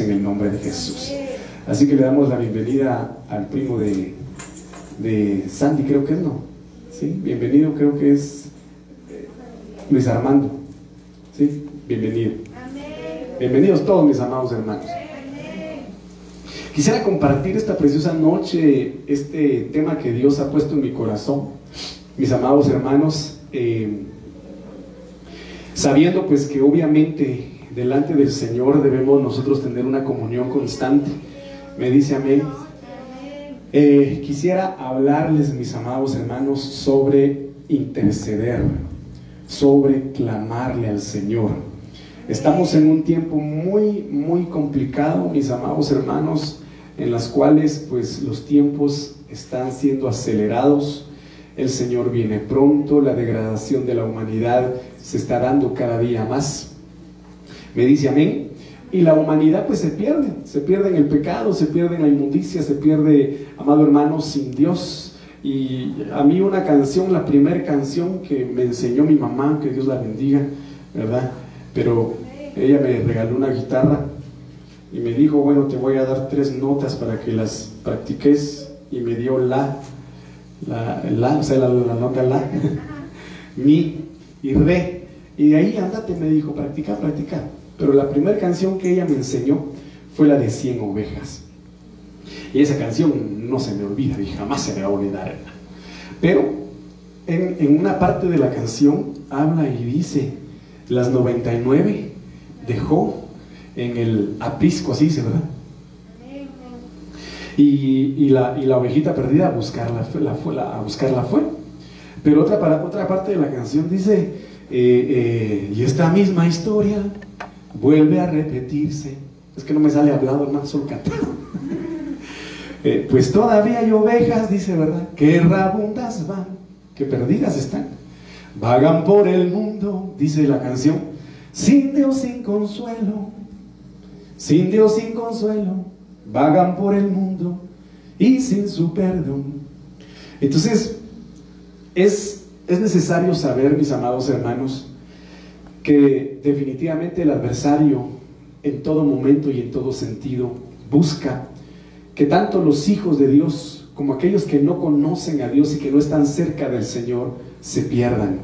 en el nombre de Jesús. Así que le damos la bienvenida al primo de, de Sandy, creo que es, ¿no? Sí, bienvenido, creo que es eh, Luis Armando. Sí, bienvenido. Bienvenidos todos mis amados hermanos. Quisiera compartir esta preciosa noche este tema que Dios ha puesto en mi corazón, mis amados hermanos, eh, sabiendo pues que obviamente delante del Señor debemos nosotros tener una comunión constante. Me dice amén. Eh, quisiera hablarles, mis amados hermanos, sobre interceder, sobre clamarle al Señor. Estamos en un tiempo muy, muy complicado, mis amados hermanos, en las cuales pues los tiempos están siendo acelerados. El Señor viene pronto, la degradación de la humanidad se está dando cada día más. Me dice amén. Y la humanidad pues se pierde, se pierde en el pecado, se pierde en la inmundicia, se pierde, amado hermano, sin Dios. Y a mí una canción, la primera canción que me enseñó mi mamá, que Dios la bendiga, ¿verdad? Pero ella me regaló una guitarra y me dijo, bueno, te voy a dar tres notas para que las practiques. Y me dio la, la, la o sea, la, la nota la, mi y re. Y de ahí andate, me dijo, practica, practica. Pero la primera canción que ella me enseñó fue la de 100 ovejas. Y esa canción no se me olvida y jamás se me va a olvidar. Pero en, en una parte de la canción habla y dice, las 99 dejó en el aprisco, así dice, ¿verdad? Y, y, la, y la ovejita perdida a buscarla, la, a buscarla fue. Pero otra, otra parte de la canción dice, eh, eh, y esta misma historia vuelve a repetirse. Es que no me sale hablado, hermano, solo cantado. eh, pues todavía hay ovejas, dice, ¿verdad? Que rabundas van, que perdidas están. Vagan por el mundo, dice la canción, sin Dios, sin consuelo. Sin Dios, sin consuelo. Vagan por el mundo y sin su perdón. Entonces, es, es necesario saber, mis amados hermanos, que definitivamente el adversario en todo momento y en todo sentido busca que tanto los hijos de Dios como aquellos que no conocen a Dios y que no están cerca del Señor se pierdan.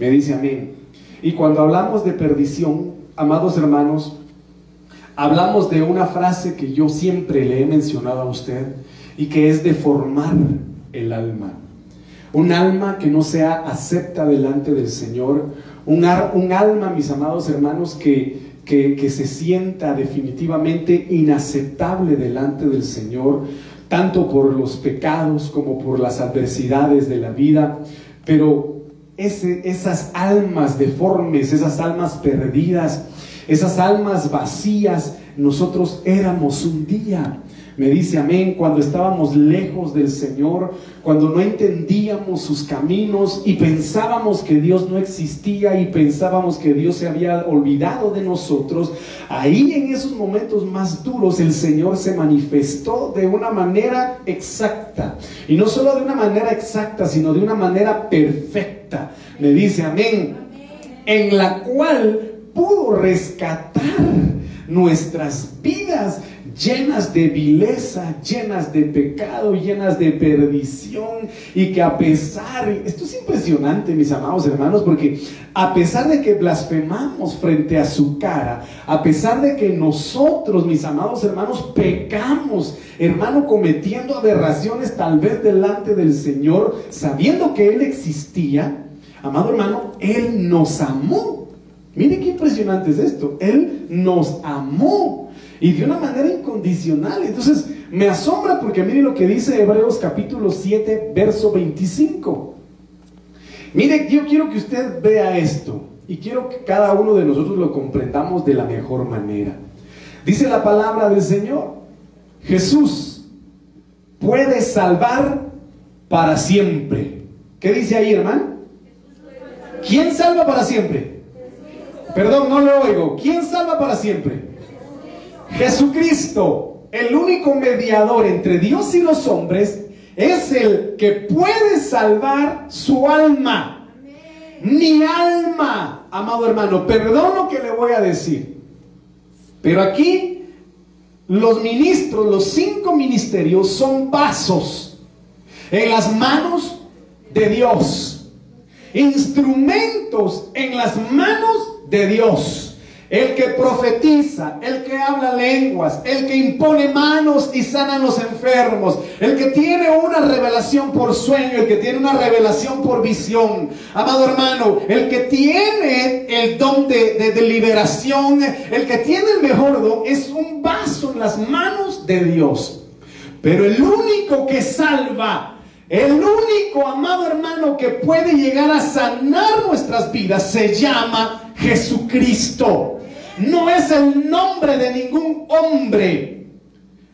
Me dice amén. Y cuando hablamos de perdición, amados hermanos, hablamos de una frase que yo siempre le he mencionado a usted y que es de formar el alma. Un alma que no sea acepta delante del Señor, un, alma, mis amados hermanos, que, que, se sienta definitivamente inaceptable delante del Señor, tanto por los pecados como por las adversidades de la vida, pero esas almas deformes, esas almas perdidas, esas almas vacías, nosotros éramos un día. Me dice amén, cuando estábamos lejos del Señor, cuando no entendíamos sus caminos y pensábamos que Dios no existía y pensábamos que Dios se había olvidado de nosotros, ahí en esos momentos más duros el Señor se manifestó de una manera exacta. Y no solo de una manera exacta, sino de una manera perfecta. Me dice amén, en la cual pudo rescatar nuestras vidas llenas de vileza, llenas de pecado, llenas de perdición y que a pesar, esto es impresionante mis amados hermanos, porque a pesar de que blasfemamos frente a su cara, a pesar de que nosotros, mis amados hermanos, pecamos, hermano, cometiendo aberraciones tal vez delante del Señor, sabiendo que Él existía, amado hermano, Él nos amó. Mire qué impresionante es esto. Él nos amó y de una manera incondicional. Entonces, me asombra porque mire lo que dice Hebreos capítulo 7, verso 25. Mire, yo quiero que usted vea esto y quiero que cada uno de nosotros lo comprendamos de la mejor manera. Dice la palabra del Señor, Jesús puede salvar para siempre. ¿Qué dice ahí, hermano? ¿Quién salva para siempre? Perdón, no lo oigo. ¿Quién salva para siempre? Jesucristo, el único mediador entre Dios y los hombres, es el que puede salvar su alma. Mi alma, amado hermano, perdón lo que le voy a decir. Pero aquí los ministros, los cinco ministerios son vasos en las manos de Dios, instrumentos en las manos de Dios el que profetiza, el que habla lenguas, el que impone manos y sana a los enfermos, el que tiene una revelación por sueño, el que tiene una revelación por visión. Amado hermano, el que tiene el don de, de liberación, el que tiene el mejor don, es un vaso en las manos de Dios. Pero el único que salva, el único amado hermano que puede llegar a sanar nuestras vidas se llama Jesucristo no es el nombre de ningún hombre.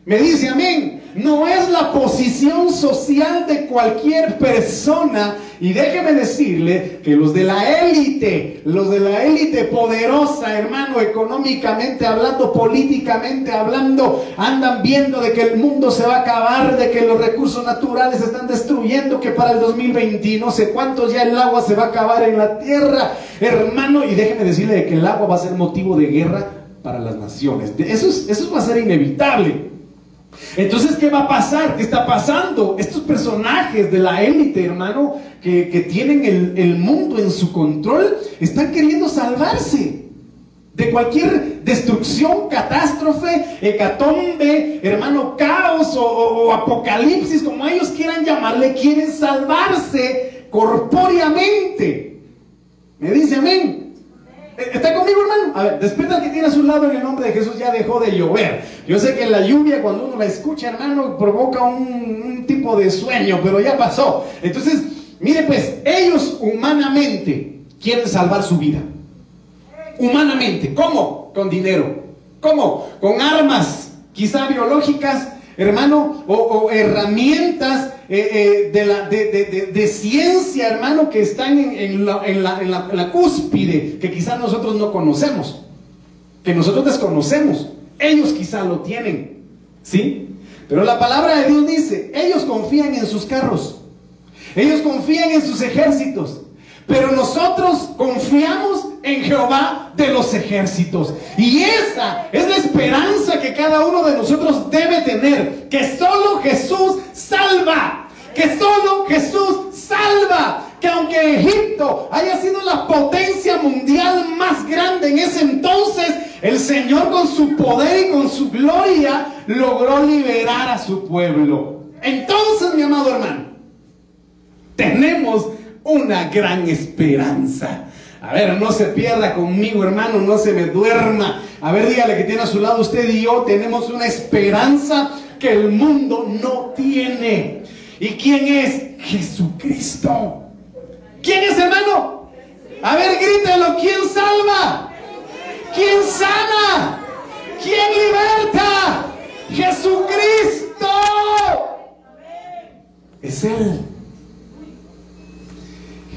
Me dice amén. No es la posición social de cualquier persona. Y déjeme decirle que los de la élite, los de la élite poderosa, hermano, económicamente hablando, políticamente hablando, andan viendo de que el mundo se va a acabar, de que los recursos naturales se están destruyendo, que para el 2020 no sé cuántos ya el agua se va a acabar en la tierra, hermano. Y déjeme decirle que el agua va a ser motivo de guerra para las naciones. Eso, eso va a ser inevitable. Entonces, ¿qué va a pasar? ¿Qué está pasando? Estos personajes de la élite, hermano, que, tienen el, mundo en su control, están queriendo salvarse de cualquier destrucción, catástrofe, hecatombe, hermano, caos o apocalipsis, como ellos quieran llamarle, quieren salvarse corpóreamente. Me dice amén. ¿Está conmigo, hermano? A ver, despierta que tiene a su lado en el nombre de Jesús, ya dejó de llover. Yo sé que la lluvia, cuando uno la escucha, hermano, provoca un, tipo de sueño, pero ya pasó. Entonces, mire pues, ellos humanamente quieren salvar su vida. Humanamente. ¿Cómo? Con dinero. ¿Cómo? Con armas, quizá biológicas, hermano, o herramientas eh, eh, de, la, de, ciencia, hermano, que están en, la, cúspide, que quizás nosotros no conocemos, que nosotros desconocemos. Ellos quizás lo tienen, ¿sí? Pero la palabra de Dios dice, ellos confían en sus carros, ellos confían en sus ejércitos, pero nosotros confiamos en Jehová de los ejércitos. Y esa es la esperanza que cada uno de nosotros debe tener, que solo Jesús salva que solo Jesús salva. Que aunque Egipto haya sido la potencia mundial más grande en ese entonces, el Señor con su poder y con su gloria logró liberar a su pueblo. Entonces, mi amado hermano, tenemos una gran esperanza. A ver, no se pierda conmigo, hermano, no se me duerma. A ver, dígale que tiene a su lado usted y yo, tenemos una esperanza que el mundo no tiene. ¿Y quién es? Jesucristo. ¿Quién es, hermano? A ver, grítelo. ¿Quién salva? ¿Quién sana? ¿Quién liberta? Jesucristo. Es Él.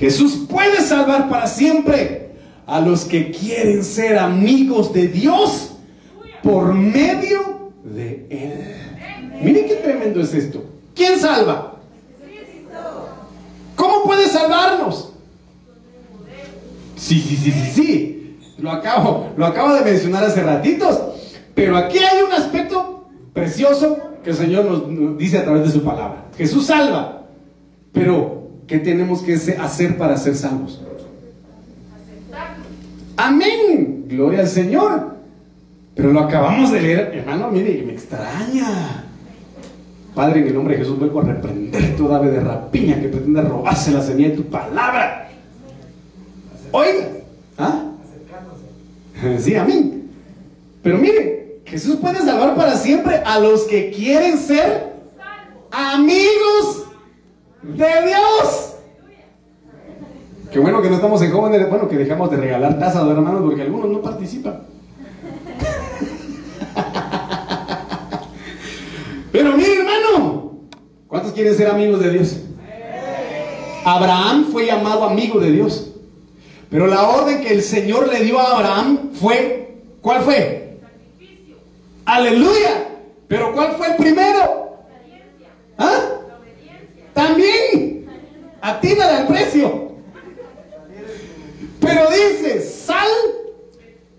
Jesús puede salvar para siempre a los que quieren ser amigos de Dios por medio de Él. Mire qué tremendo es esto. ¿Quién salva? ¿Cómo puede salvarnos? Sí, sí, sí, sí, sí. Lo acabo, lo acabo de mencionar hace ratitos. Pero aquí hay un aspecto precioso que el Señor nos, dice a través de su palabra. Jesús salva. Pero, ¿qué tenemos que hacer para ser salvos? Amén. Gloria al Señor. Pero lo acabamos de leer, hermano, mire, me extraña. Padre, en el nombre de Jesús vuelvo a reprender toda ave de rapiña que pretende robarse la semilla de tu palabra. Oiga, ¿ah? Sí, a mí. Pero mire, Jesús puede salvar para siempre a los que quieren ser amigos de Dios. Qué bueno que no estamos en jóvenes, bueno, que dejamos de regalar tazas, hermanos, porque algunos no participan. Pero mire, hermano, ¿cuántos quieren ser amigos de Dios? Abraham fue llamado amigo de Dios. Pero la orden que el Señor le dio a Abraham fue, ¿cuál fue? Aleluya. Pero ¿cuál fue el primero? ¿Ah? También. Atina el precio. Pero dice, sal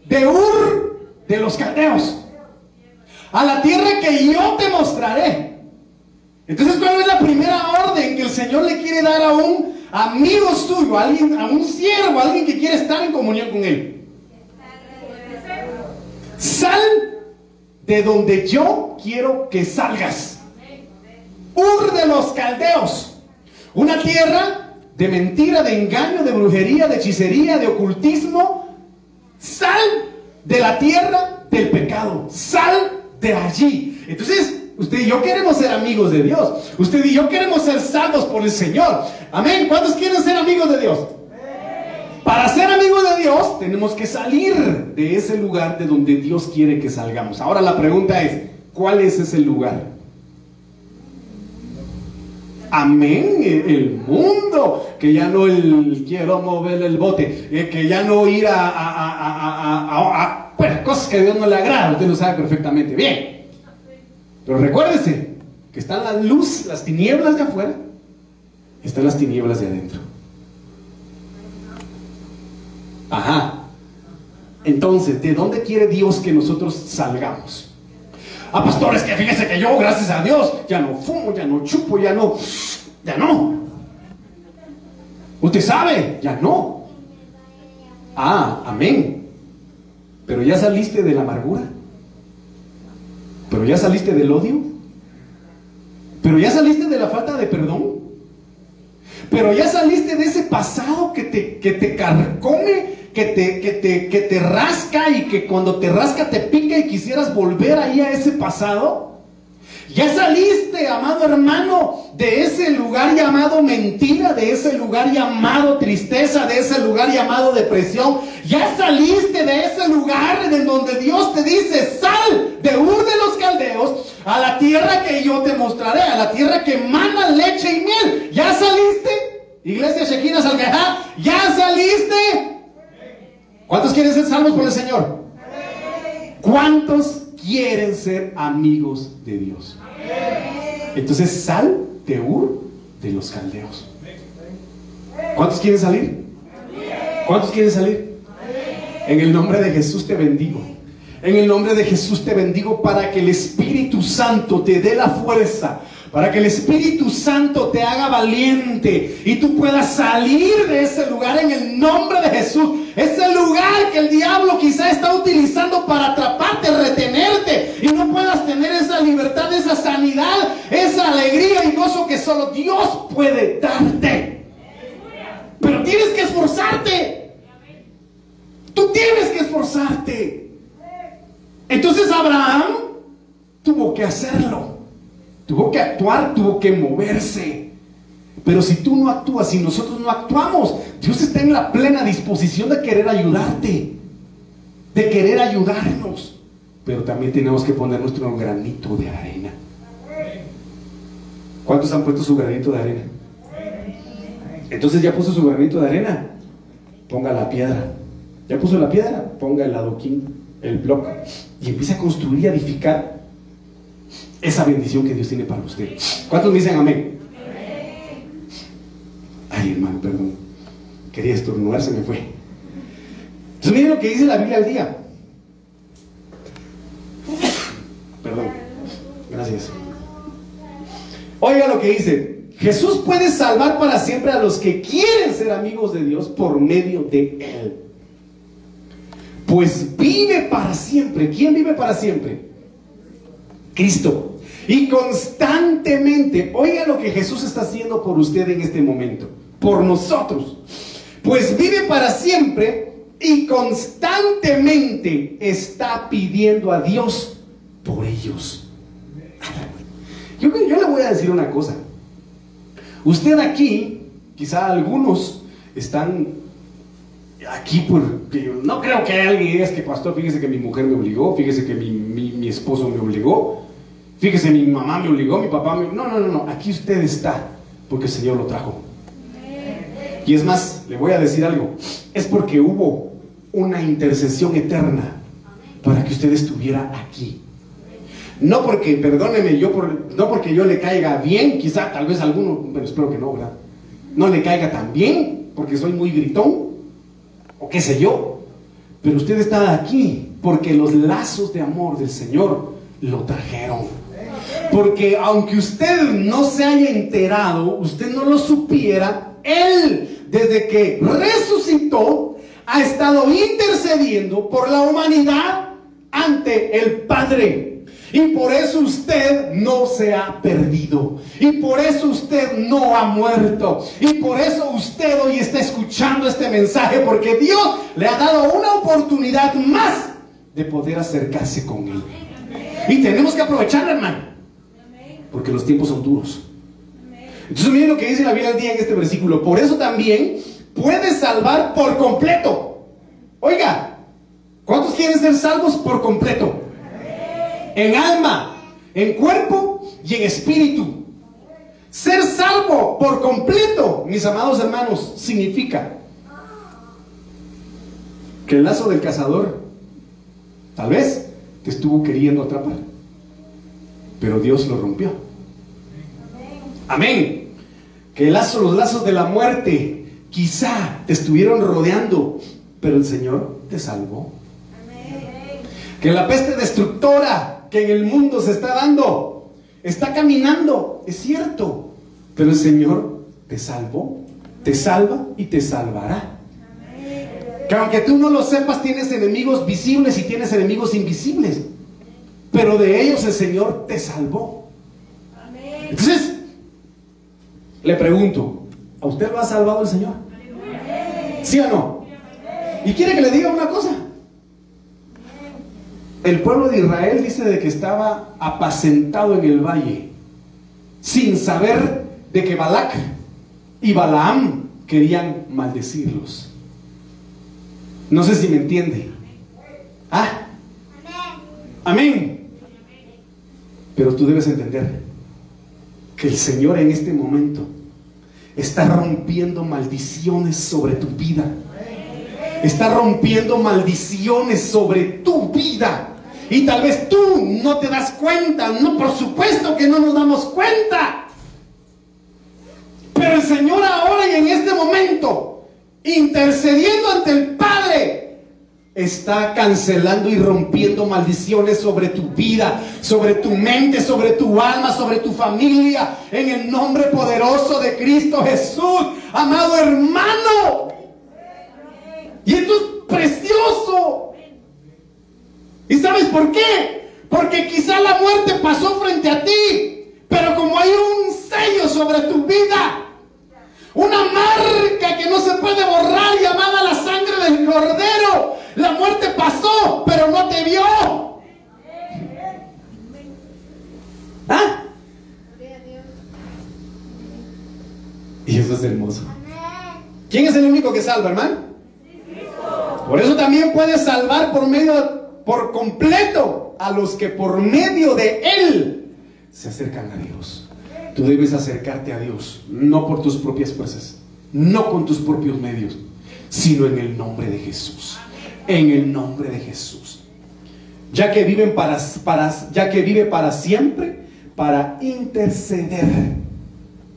de Ur de los caldeos a la tierra que yo te mostraré. Entonces, ¿cuál es la primera orden que el Señor le quiere dar a un amigo suyo, a, alguien, a un siervo, a alguien que quiere estar en comunión con él? Sal de donde yo quiero que salgas. Ur de los caldeos. Una tierra de mentira, de engaño, de brujería, de hechicería, de ocultismo. Sal de la tierra del pecado. Sal de allí. Entonces, usted y yo queremos ser amigos de Dios. Usted y yo queremos ser salvos por el Señor. Amén. ¿Cuántos quieren ser amigos de Dios? Para ser amigos de Dios tenemos que salir de ese lugar de donde Dios quiere que salgamos. Ahora la pregunta es, ¿cuál es ese lugar? Amén, el mundo, que ya no el quiero mover el bote, eh, que ya no ir a, a, pues, cosas que a Dios no le agrada, usted lo sabe perfectamente bien. Pero recuérdese que están la luz, las tinieblas de afuera, están las tinieblas de adentro. Ajá. Entonces, ¿de dónde quiere Dios que nosotros salgamos? Ah, pastores, que fíjese que yo, gracias a Dios, ya no fumo, ya no chupo, ya no, ya no. Usted sabe, ya no. Ah, amén. Pero ya saliste de la amargura. Pero ya saliste del odio. Pero ya saliste de la falta de perdón. Pero ya saliste de ese pasado que te, que te carcome que te, que te, que te rasca y que cuando te rasca te pica y quisieras volver ahí a ese pasado. Ya saliste, amado hermano, de ese lugar llamado mentira, de ese lugar llamado tristeza, de ese lugar llamado depresión. Ya saliste de ese lugar en donde Dios te dice, sal de Ur de los Caldeos a la tierra que yo te mostraré, a la tierra que mana leche y miel. Ya saliste, iglesia Shekina Salgajá, ya saliste. ¿Cuántos quieren ser salvos por el Señor? ¿Cuántos quieren ser amigos de Dios? Entonces sal de Ur de los caldeos. ¿Cuántos quieren salir? ¿Cuántos quieren salir? En el nombre de Jesús te bendigo. En el nombre de Jesús te bendigo para que el Espíritu Santo te dé la fuerza para que el Espíritu Santo te haga valiente y tú puedas salir de ese lugar en el nombre de Jesús. Ese lugar que el diablo quizá está utilizando para atraparte, retenerte y no puedas tener esa libertad, esa sanidad, esa alegría y gozo que solo Dios puede darte. Pero tienes que esforzarte. Tú tienes que esforzarte. Entonces Abraham tuvo que hacerlo. Tuvo que actuar, tuvo que moverse. Pero si tú no actúas, si nosotros no actuamos, Dios está en la plena disposición de querer ayudarte, de querer ayudarnos. Pero también tenemos que poner nuestro granito de arena. ¿Cuántos han puesto su granito de arena? Entonces ya puso su granito de arena. Ponga la piedra. Ya puso la piedra, ponga el adoquín, el bloque. Y empieza a construir y edificar esa bendición que Dios tiene para usted. ¿Cuántos me dicen amén? Ay, hermano, perdón. Quería estornudar, se me fue. Entonces miren lo que dice la Biblia al día. Perdón. Gracias. Oiga lo que dice. Jesús puede salvar para siempre a los que quieren ser amigos de Dios por medio de Él. Pues vive para siempre. ¿Quién vive para siempre? Cristo. Y constantemente, oiga lo que Jesús está haciendo por usted en este momento, por nosotros. Pues vive para siempre y constantemente está pidiendo a Dios por ellos. Yo, le voy a decir una cosa. Usted aquí, quizá algunos están aquí porque no creo que alguien diga que pastor, fíjese que mi mujer me obligó, fíjese que mi, mi esposo me obligó, Fíjese, mi mamá me obligó, mi papá me... No, no, no, no, aquí usted está porque el Señor lo trajo. Y es más, le voy a decir algo, es porque hubo una intercesión eterna para que usted estuviera aquí. No porque, perdóneme, yo por, no porque yo le caiga bien, quizá tal vez alguno, pero espero que no, ¿verdad? No le caiga tan bien, porque soy muy gritón, o qué sé yo. Pero usted está aquí porque los lazos de amor del Señor lo trajeron. Porque aunque usted no se haya enterado, usted no lo supiera, Él, desde que resucitó, ha estado intercediendo por la humanidad ante el Padre. Y por eso usted no se ha perdido. Y por eso usted no ha muerto. Y por eso usted hoy está escuchando este mensaje. Porque Dios le ha dado una oportunidad más de poder acercarse con Él. Y tenemos que aprovechar, hermano. Porque los tiempos son duros. Entonces miren lo que dice la Biblia al día en este versículo. Por eso también puede salvar por completo. Oiga, ¿cuántos quieren ser salvos por completo? En alma, en cuerpo y en espíritu. Ser salvo por completo, mis amados hermanos, significa que el lazo del cazador tal vez te estuvo queriendo atrapar, pero Dios lo rompió. Amén. Que el lazo, los lazos de la muerte quizá te estuvieron rodeando, pero el Señor te salvó. Que la peste destructora que en el mundo se está dando, está caminando, es cierto, pero el Señor te salvó, te salva y te salvará. Que aunque tú no lo sepas, tienes enemigos visibles y tienes enemigos invisibles. Pero de ellos el Señor te salvó. Entonces, le pregunto, ¿a usted lo ha salvado el Señor? ¿Sí o no? ¿Y quiere que le diga una cosa? El pueblo de Israel dice de que estaba apacentado en el valle, sin saber de que Balac y Balaam querían maldecirlos. No sé si me entiende. Ah. Amén. Pero tú debes entender que el Señor en este momento está rompiendo maldiciones sobre tu vida. Está rompiendo maldiciones sobre tu vida. Y tal vez tú no te das cuenta. No, por supuesto que no nos damos cuenta. Pero el Señor ahora y en este momento, intercediendo ante el Padre, está cancelando y rompiendo maldiciones sobre tu vida, sobre tu mente, sobre tu alma, sobre tu familia, en el nombre poderoso de Cristo Jesús, amado hermano. Y esto es precioso. ¿Y sabes por qué? Porque quizá la muerte pasó frente a ti, pero como hay un sello sobre tu vida, una marca que no se puede borrar llamada la sangre del cordero, la muerte pasó, pero no te vio. ¿Ah? Y eso es hermoso. ¿Quién es el único que salva, hermano? Por eso también puede salvar por medio, por completo, a los que por medio de Él se acercan a Dios. Tú debes acercarte a Dios, no por tus propias fuerzas, no con tus propios medios, sino en el nombre de Jesús en el nombre de Jesús. Ya que viven para, para, ya que vive para siempre para interceder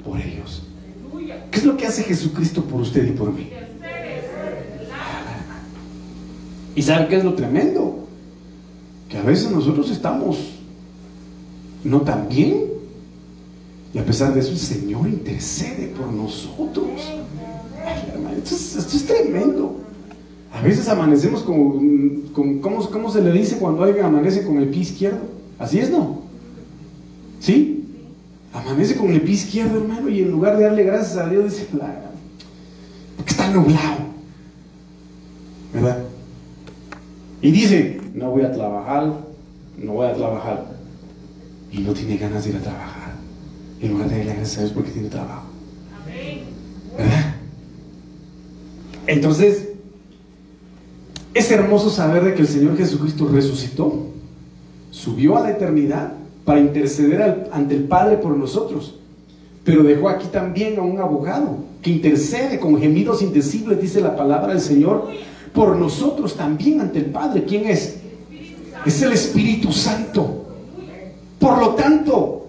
por ellos. ¿Qué es lo que hace Jesucristo por usted y por mí? ¿Y sabe qué es lo tremendo? Que a veces nosotros estamos no tan bien. Y a pesar de eso, el Señor intercede por nosotros. esto es tremendo. A veces amanecemos con, ¿cómo, se le dice cuando alguien amanece con el pie izquierdo? Así es, ¿no? ¿Sí? Amanece con el pie izquierdo, hermano, y en lugar de darle gracias a Dios, dice, porque está nublado. ¿Verdad? Y dice, no voy a trabajar, no voy a trabajar. Y no tiene ganas de ir a trabajar. En lugar de darle gracias a Dios porque tiene trabajo. ¿Verdad? Entonces, es hermoso saber de que el Señor Jesucristo resucitó, subió a la eternidad para interceder ante el Padre por nosotros, pero dejó aquí también a un abogado que intercede con gemidos indecibles, dice la palabra del Señor, por nosotros también ante el Padre. ¿Quién es? Es el Espíritu Santo. Por lo tanto,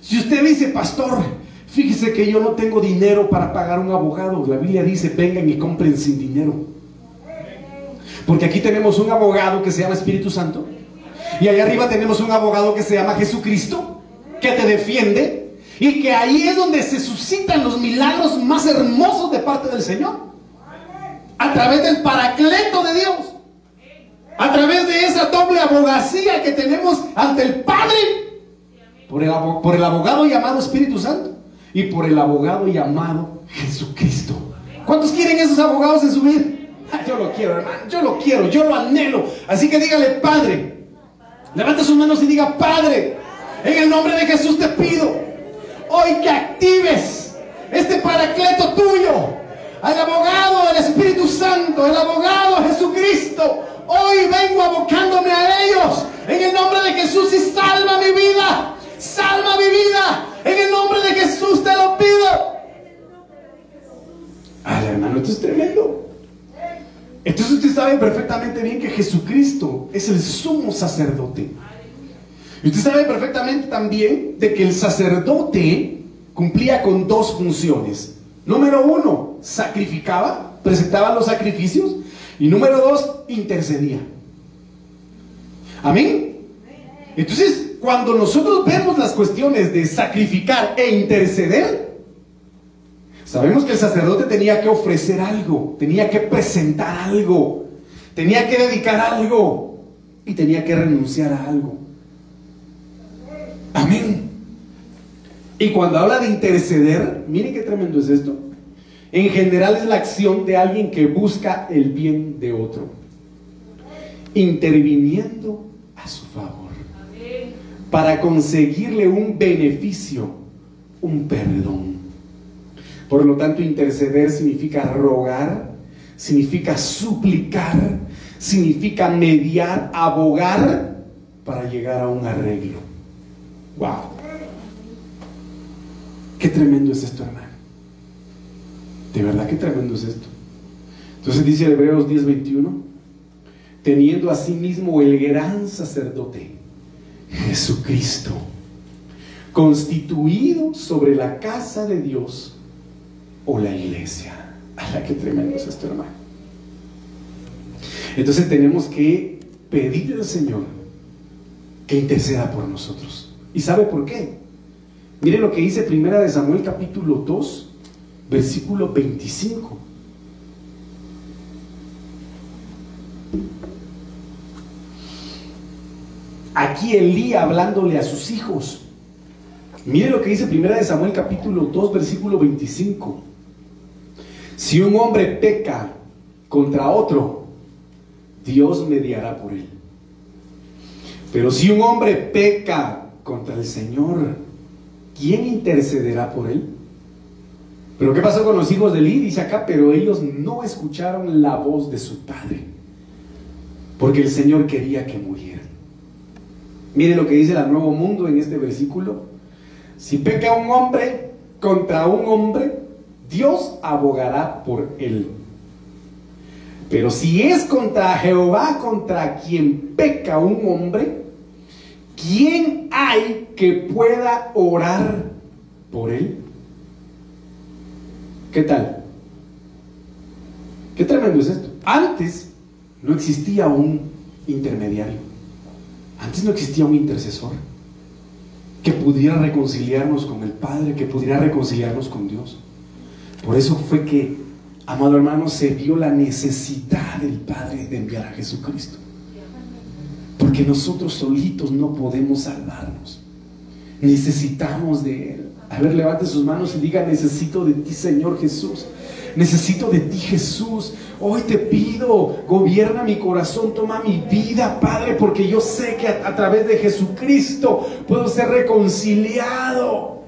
si usted dice, pastor, fíjese que yo no tengo dinero para pagar un abogado, la Biblia dice, vengan y compren sin dinero. Porque aquí tenemos un abogado que se llama Espíritu Santo. Y allá arriba tenemos un abogado que se llama Jesucristo, que te defiende y que ahí es donde se suscitan los milagros más hermosos de parte del Señor. A través del paracleto de Dios. A través de esa doble abogacía que tenemos ante el Padre. Por el, por el abogado llamado Espíritu Santo. Y por el abogado llamado Jesucristo. ¿Cuántos quieren esos abogados en su vida? Ah, yo lo quiero, hermano. Yo lo quiero, yo lo anhelo. Así que dígale, Padre. Levanta sus manos y diga, Padre. En el nombre de Jesús te pido hoy que actives este paracleto tuyo. Al abogado, el Espíritu Santo, el abogado Jesucristo. Hoy vengo abocándome a ellos. En el nombre de Jesús y salva mi vida. Salva mi vida. En el nombre de Jesús te lo pido. Ay, hermano, esto es tremendo. Entonces usted sabe perfectamente bien que Jesucristo es el sumo sacerdote. Y usted sabe perfectamente también de que el sacerdote cumplía con dos funciones. Número uno, sacrificaba, presentaba los sacrificios. Y número dos, intercedía. Amén. Entonces, cuando nosotros vemos las cuestiones de sacrificar e interceder, sabemos que el sacerdote tenía que ofrecer algo, tenía que presentar algo, tenía que dedicar algo y tenía que renunciar a algo. Amén. Y cuando habla de interceder, mire qué tremendo es esto. En general es la acción de alguien que busca el bien de otro, interviniendo a su favor, para conseguirle un beneficio, un perdón. Por lo tanto, interceder significa rogar, significa suplicar, significa mediar, abogar para llegar a un arreglo. Wow. Qué tremendo es esto, hermano. De verdad, qué tremendo es esto. Entonces dice Hebreos 10:21, teniendo asimismo el gran sacerdote, Jesucristo, constituido sobre la casa de Dios o la iglesia. la qué tremendo es esto, hermano! Entonces tenemos que pedirle al Señor que interceda por nosotros. ¿Y sabe por qué? Mire lo que dice Primera de Samuel capítulo 2, versículo 25. Aquí Elí hablándole a sus hijos. Mire lo que dice Primera de Samuel capítulo 2, versículo 25. Si un hombre peca contra otro, Dios mediará por él. Pero si un hombre peca contra el Señor, ¿quién intercederá por él? Pero ¿qué pasó con los hijos de Eli? Dice acá, pero ellos no escucharon la voz de su padre, porque el Señor quería que murieran. Mire lo que dice el Nuevo Mundo en este versículo. Si peca un hombre contra un hombre, Dios abogará por él. Pero si es contra Jehová, contra quien peca un hombre, ¿quién hay que pueda orar por él? ¿Qué tal? Qué tremendo es esto. Antes no existía un intermediario. Antes no existía un intercesor que pudiera reconciliarnos con el Padre, que pudiera reconciliarnos con Dios. Por eso fue que, amado hermano, se vio la necesidad del Padre de enviar a Jesucristo. Porque nosotros solitos no podemos salvarnos. Necesitamos de Él. A ver, levante sus manos y diga, necesito de ti, Señor Jesús. Necesito de ti, Jesús. Hoy te pido, gobierna mi corazón, toma mi vida, Padre, porque yo sé que a, a, través de Jesucristo puedo ser reconciliado.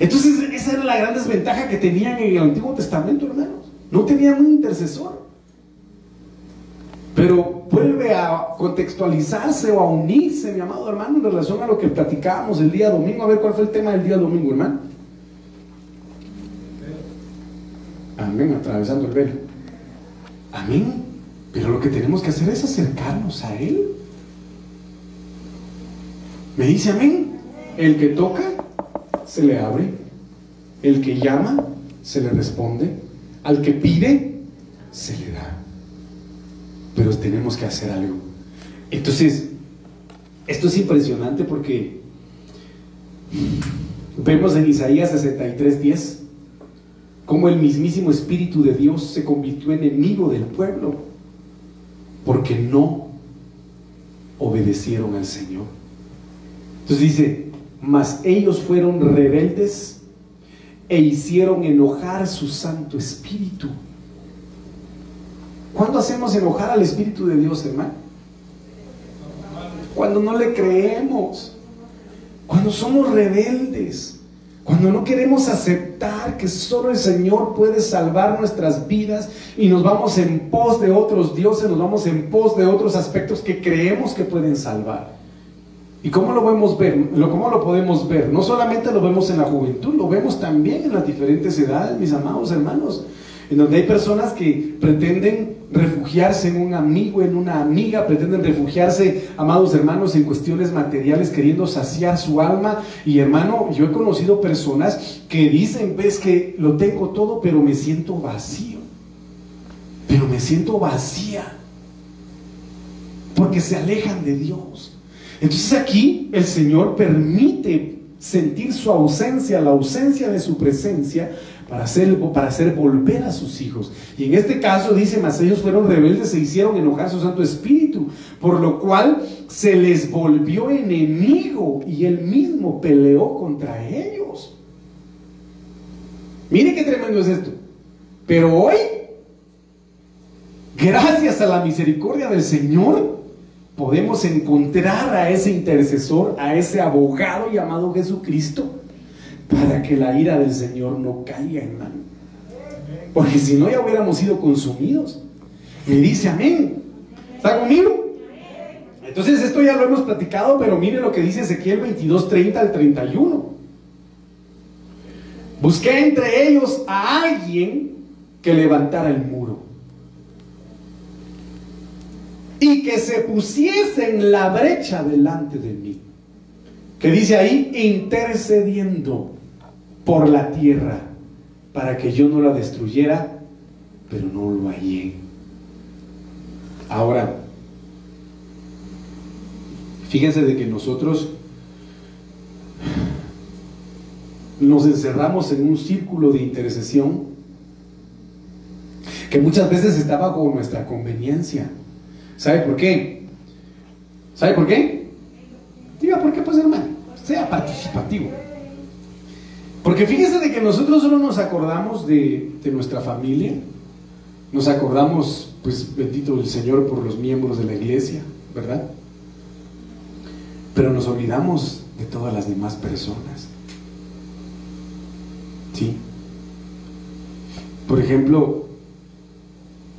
Entonces, esa era la gran desventaja que tenían en el Antiguo Testamento, hermanos. No tenían un intercesor. Pero vuelve a contextualizarse o a unirse, mi amado hermano, en relación a lo que platicábamos el día domingo. A ver cuál fue el tema del día domingo, hermano. Amén, atravesando el velo. Amén. Pero lo que tenemos que hacer es acercarnos a Él. Me dice amén. El que toca, se le abre. El que llama, se le responde. Al que pide, se le da. Pero tenemos que hacer algo. Entonces, esto es impresionante porque vemos en Isaías 63:10 cómo el mismísimo Espíritu de Dios se convirtió enemigo del pueblo porque no obedecieron al Señor. Entonces dice, mas ellos fueron rebeldes e hicieron enojar su Santo Espíritu. ¿Cuándo hacemos enojar al Espíritu de Dios, hermano? Cuando no le creemos, cuando somos rebeldes, cuando no queremos aceptar que solo el Señor puede salvar nuestras vidas y nos vamos en pos de otros dioses, nos vamos en pos de otros aspectos que creemos que pueden salvar. ¿Y cómo lo podemos ver? ¿Cómo lo podemos ver? No solamente lo vemos en la juventud, lo vemos también en las diferentes edades, mis amados hermanos, en donde hay personas que pretenden refugiarse en un amigo, en una amiga, pretenden refugiarse, amados hermanos, en cuestiones materiales, queriendo saciar su alma. Y hermano, yo he conocido personas que dicen, ves que lo tengo todo, pero me siento vacío. Pero me siento vacía. Porque se alejan de Dios. Entonces aquí el Señor permite sentir su ausencia, la ausencia de su presencia, para hacer, para hacer volver a sus hijos. Y en este caso dice, mas ellos fueron rebeldes e hicieron enojar su Santo Espíritu, por lo cual se les volvió enemigo y él mismo peleó contra ellos. Mire qué tremendo es esto. Pero hoy, gracias a la misericordia del Señor, podemos encontrar a ese intercesor, a ese abogado llamado Jesucristo, para que la ira del Señor no caiga en mano. Porque si no ya hubiéramos sido consumidos. Me dice amén. ¿Está conmigo? Entonces esto ya lo hemos platicado, pero mire lo que dice Ezequiel 22, 30 al 31. Busqué entre ellos a alguien que levantara el muro y que se pusiese en la brecha delante de mí. Que dice ahí, intercediendo por la tierra para que yo no la destruyera, pero no lo hallé. Ahora, fíjense de que nosotros nos encerramos en un círculo de intercesión que muchas veces está bajo nuestra conveniencia. ¿Sabe por qué? ¿Sabe por qué? Diga, ¿por qué? Pues hermano, sea participativo. Porque fíjese de que nosotros solo nos acordamos de, de nuestra familia, nos acordamos, pues bendito el Señor por los miembros de la iglesia, ¿verdad? Pero nos olvidamos de todas las demás personas. ¿Sí? Por ejemplo,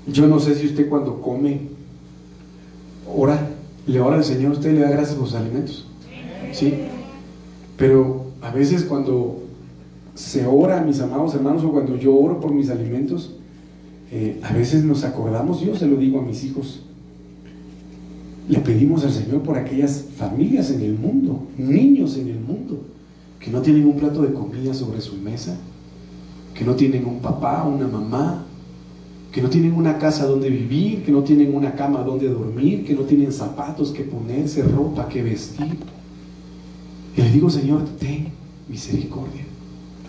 yo no sé si usted cuando come ora, le ora al Señor, usted le da gracias por sus alimentos. ¿Sí? Pero a veces cuando se ora, mis amados hermanos, o cuando yo oro por mis alimentos, eh, a veces nos acordamos, yo se lo digo a mis hijos, le pedimos al Señor por aquellas familias en el mundo, niños en el mundo, que no tienen un plato de comida sobre su mesa, que no tienen un papá, una mamá, que no tienen una casa donde vivir, que no tienen una cama donde dormir, que no tienen zapatos que ponerse, ropa que vestir. Y le digo, Señor, ten misericordia,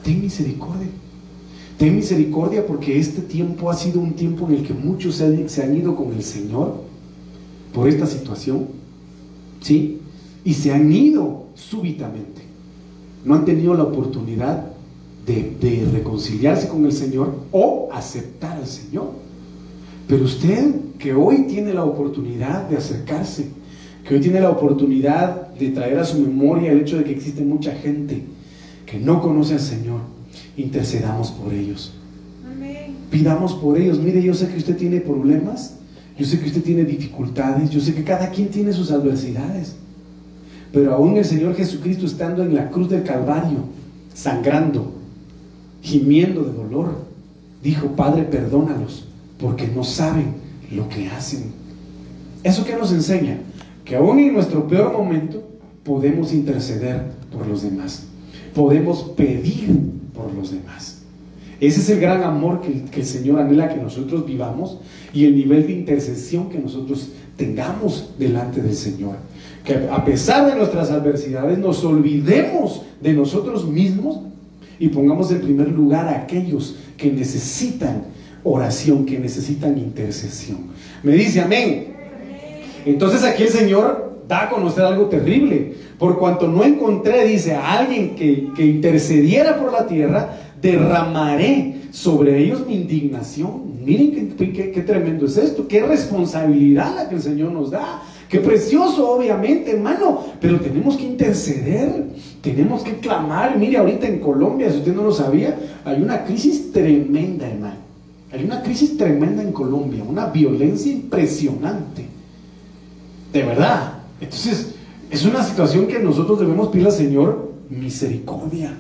ten misericordia. Ten misericordia porque este tiempo ha sido un tiempo en el que muchos se han, ido con el Señor por esta situación. ¿Sí? Y se han ido súbitamente. No han tenido la oportunidad de, reconciliarse con el Señor o aceptar al Señor. Pero usted que hoy tiene la oportunidad de acercarse, que hoy tiene la oportunidad de traer a su memoria el hecho de que existe mucha gente que no conoce al Señor, intercedamos por ellos. Pidamos por ellos. Mire, yo sé que usted tiene problemas, yo sé que usted tiene dificultades, yo sé que cada quien tiene sus adversidades. Pero aún el Señor Jesucristo estando en la cruz del Calvario, sangrando, gimiendo de dolor, dijo, Padre, perdónalos, porque no saben lo que hacen. ¿Eso qué nos enseña? Que aún en nuestro peor momento podemos interceder por los demás, podemos pedir por los demás. Ese es el gran amor que, el Señor anhela que nosotros vivamos y el nivel de intercesión que nosotros tengamos delante del Señor. Que a pesar de nuestras adversidades nos olvidemos de nosotros mismos y pongamos en primer lugar a aquellos que necesitan oración, que necesitan intercesión. Me dice amén. Entonces aquí el Señor da a conocer algo terrible. Por cuanto no encontré, dice, a alguien que, intercediera por la tierra, derramaré sobre ellos mi indignación. Miren qué, qué, tremendo es esto, qué responsabilidad la que el Señor nos da. Qué precioso, obviamente, hermano, pero tenemos que interceder, tenemos que clamar. Mire, ahorita en Colombia, si usted no lo sabía, hay una crisis tremenda, hermano. Hay una crisis tremenda en Colombia, una violencia impresionante. De verdad. Entonces, es una situación que nosotros debemos pedir al Señor misericordia.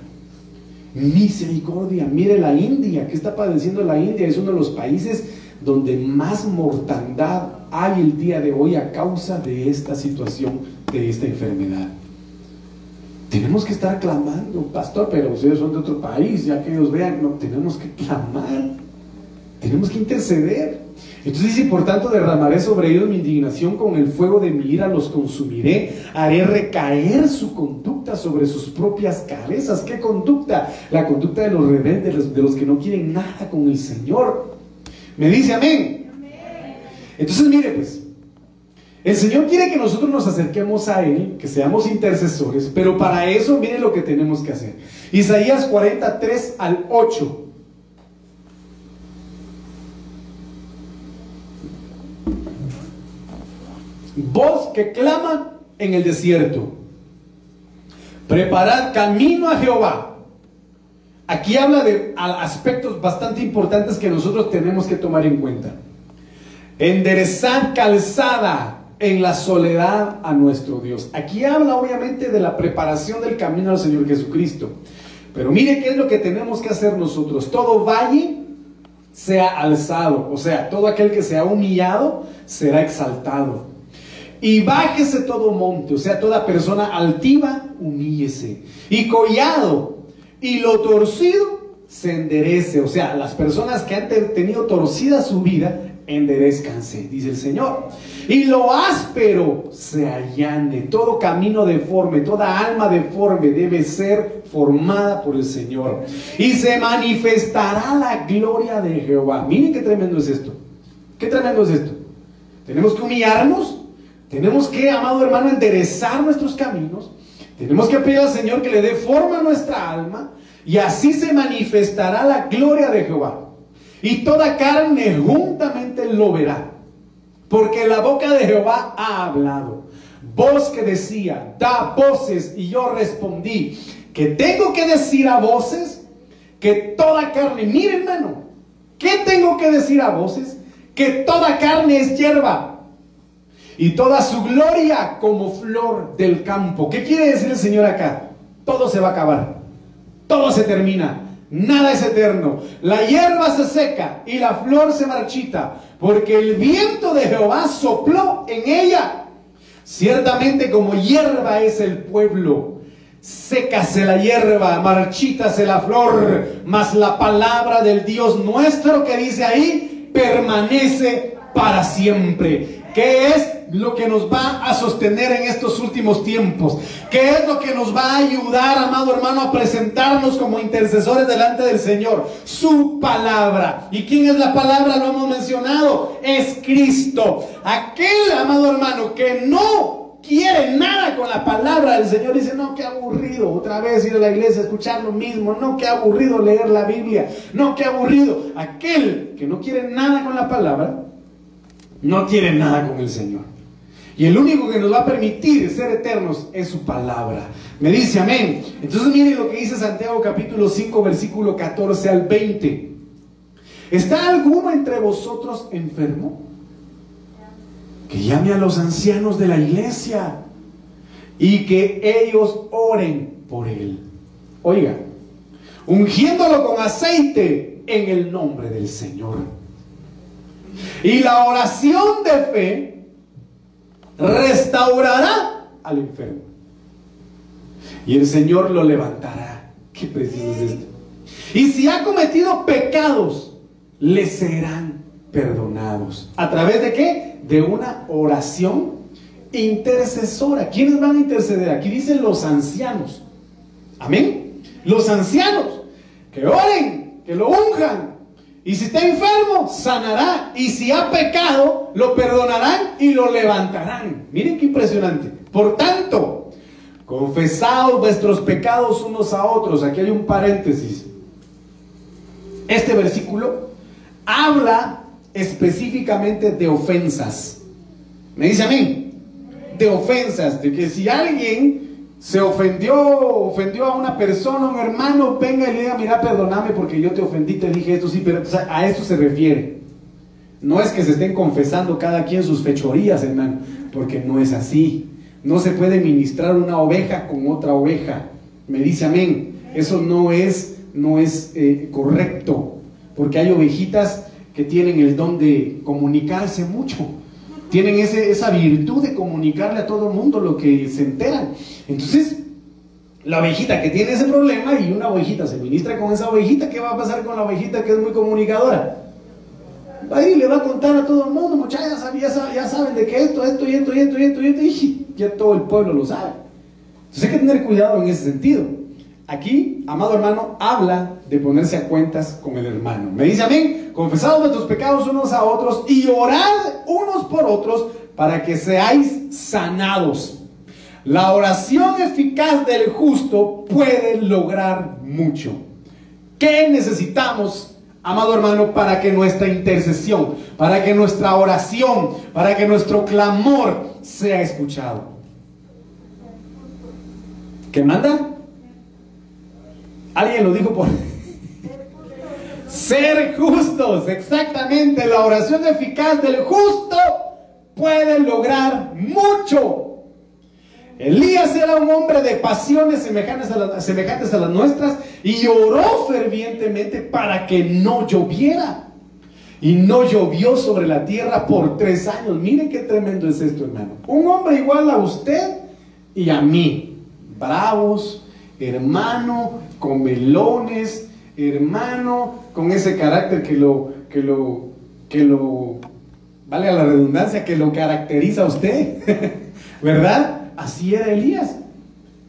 Misericordia. Mire la India, ¿qué está padeciendo la India? Es uno de los países donde más mortandad hay el día de hoy a causa de esta situación, de esta enfermedad. Tenemos que estar clamando, pastor, pero ustedes son de otro país, ya que ellos vean, no, tenemos que clamar, tenemos que interceder. Entonces dice, por tanto, derramaré sobre ellos mi indignación con el fuego de mi ira, los consumiré, haré recaer su conducta sobre sus propias cabezas. ¿Qué conducta? La conducta de los rebeldes, de los que no quieren nada con el Señor. Me dice amén. Entonces, mire, pues, el Señor quiere que nosotros nos acerquemos a Él, que seamos intercesores, pero para eso, mire lo que tenemos que hacer. Isaías 43 al 8. voz que clama en el desierto. Preparad camino a Jehová. Aquí habla de aspectos bastante importantes que nosotros tenemos que tomar en cuenta. Enderezad calzada en la soledad a nuestro Dios. Aquí habla obviamente de la preparación del camino al Señor Jesucristo. Pero mire qué es lo que tenemos que hacer nosotros. Todo valle sea alzado, o sea, todo aquel que sea humillado será exaltado. Y bájese todo monte, o sea, toda persona altiva, humíllese. Y collado y lo torcido, se enderece. O sea, las personas que han tenido torcida su vida, enderezcanse, dice el Señor. Y lo áspero se allane. Todo camino deforme, toda alma deforme debe ser formada por el Señor. Y se manifestará la gloria de Jehová. Miren qué tremendo es esto. Qué tremendo es esto. Tenemos que humillarnos tenemos que, amado hermano, enderezar nuestros caminos. Tenemos que pedir al Señor que le dé forma a nuestra alma y así se manifestará la gloria de Jehová. Y toda carne juntamente lo verá. Porque la boca de Jehová ha hablado. Voz que decía, da voces. Y yo respondí, que tengo que decir a voces que toda carne, miren hermano, ¿qué tengo que decir a voces? Que toda carne es hierba y toda su gloria como flor del campo. ¿Qué quiere decir el Señor acá? Todo se va a acabar, todo se termina, nada es eterno. La hierba se seca y la flor se marchita, porque el viento de Jehová sopló en ella. Ciertamente como hierba es el pueblo, sécase la hierba, marchítase la flor, mas la palabra del Dios nuestro que dice ahí permanece para siempre. ¿Qué es lo que nos va a sostener en estos últimos tiempos? ¿Qué es lo que nos va a ayudar, amado hermano, a presentarnos como intercesores delante del Señor? Su palabra. ¿Y quién es la palabra? Lo hemos mencionado. Es Cristo. Aquel, amado hermano, que no quiere nada con la palabra del Señor. Dice, no, qué aburrido otra vez ir a la iglesia a escuchar lo mismo. No, qué aburrido leer la Biblia. No, qué aburrido. Aquel que no quiere nada con la palabra no quiere nada con el Señor. Y el único que nos va a permitir ser eternos es su palabra. Me dice amén. Entonces miren lo que dice Santiago capítulo 5 versículo 14 al 20. ¿Está alguno entre vosotros enfermo? Que llame a los ancianos de la iglesia y que ellos oren por él. Oiga, ungiéndolo con aceite en el nombre del Señor. Y la oración de fe restaurará al enfermo. Y el Señor lo levantará. Qué preciso es esto. Y si ha cometido pecados, le serán perdonados. ¿A través de qué? De una oración intercesora. ¿Quiénes van a interceder? Aquí dicen los ancianos. Amén. Los ancianos que oren, que lo unjan. Y si está enfermo, sanará. Y si ha pecado, lo perdonarán y lo levantarán. Miren qué impresionante. Por tanto, confesaos vuestros pecados unos a otros. Aquí hay un paréntesis. Este versículo habla específicamente de ofensas. ¿Me dice a mí? De ofensas, de que si alguien se ofendió, ofendió a una persona, un hermano, venga y le diga, mira, perdóname porque yo te ofendí, te dije esto, sí, pero a eso se refiere. No es que se estén confesando cada quien sus fechorías, hermano, porque no es así. No se puede ministrar una oveja con otra oveja. Me dice amén. Eso no es, no es eh, correcto, porque hay ovejitas que tienen el don de comunicarse mucho. Tienen ese, esa virtud de comunicarle a todo el mundo lo que se enteran. Entonces, la ovejita que tiene ese problema y una ovejita se ministra con esa ovejita, ¿qué va a pasar con la ovejita que es muy comunicadora? Ahí le va a contar a todo el mundo, muchachos, ya, saben de que esto, esto y esto y esto y esto y esto, y ya todo el pueblo lo sabe. Entonces hay que tener cuidado en ese sentido. Aquí, amado hermano, habla de ponerse a cuentas con el hermano. Me dice a mí, confesados vuestros pecados unos a otros y orad unos por otros para que seáis sanados. La oración eficaz del justo puede lograr mucho. ¿Qué necesitamos, amado hermano, para que nuestra intercesión, para que nuestra oración, para que nuestro clamor sea escuchado? ¿Qué manda? Alguien lo dijo por... Ser justos, exactamente. La oración eficaz del justo puede lograr mucho. Elías era un hombre de pasiones semejantes a, las, semejantes a las nuestras y oró fervientemente para que no lloviera. Y no llovió sobre la tierra por tres años. Miren qué tremendo es esto, hermano. Un hombre igual a usted y a mí. Bravos, hermano, con melones, hermano, con ese carácter que lo, que lo, que lo, vale a la redundancia, que lo caracteriza a usted, ¿verdad? Así era Elías.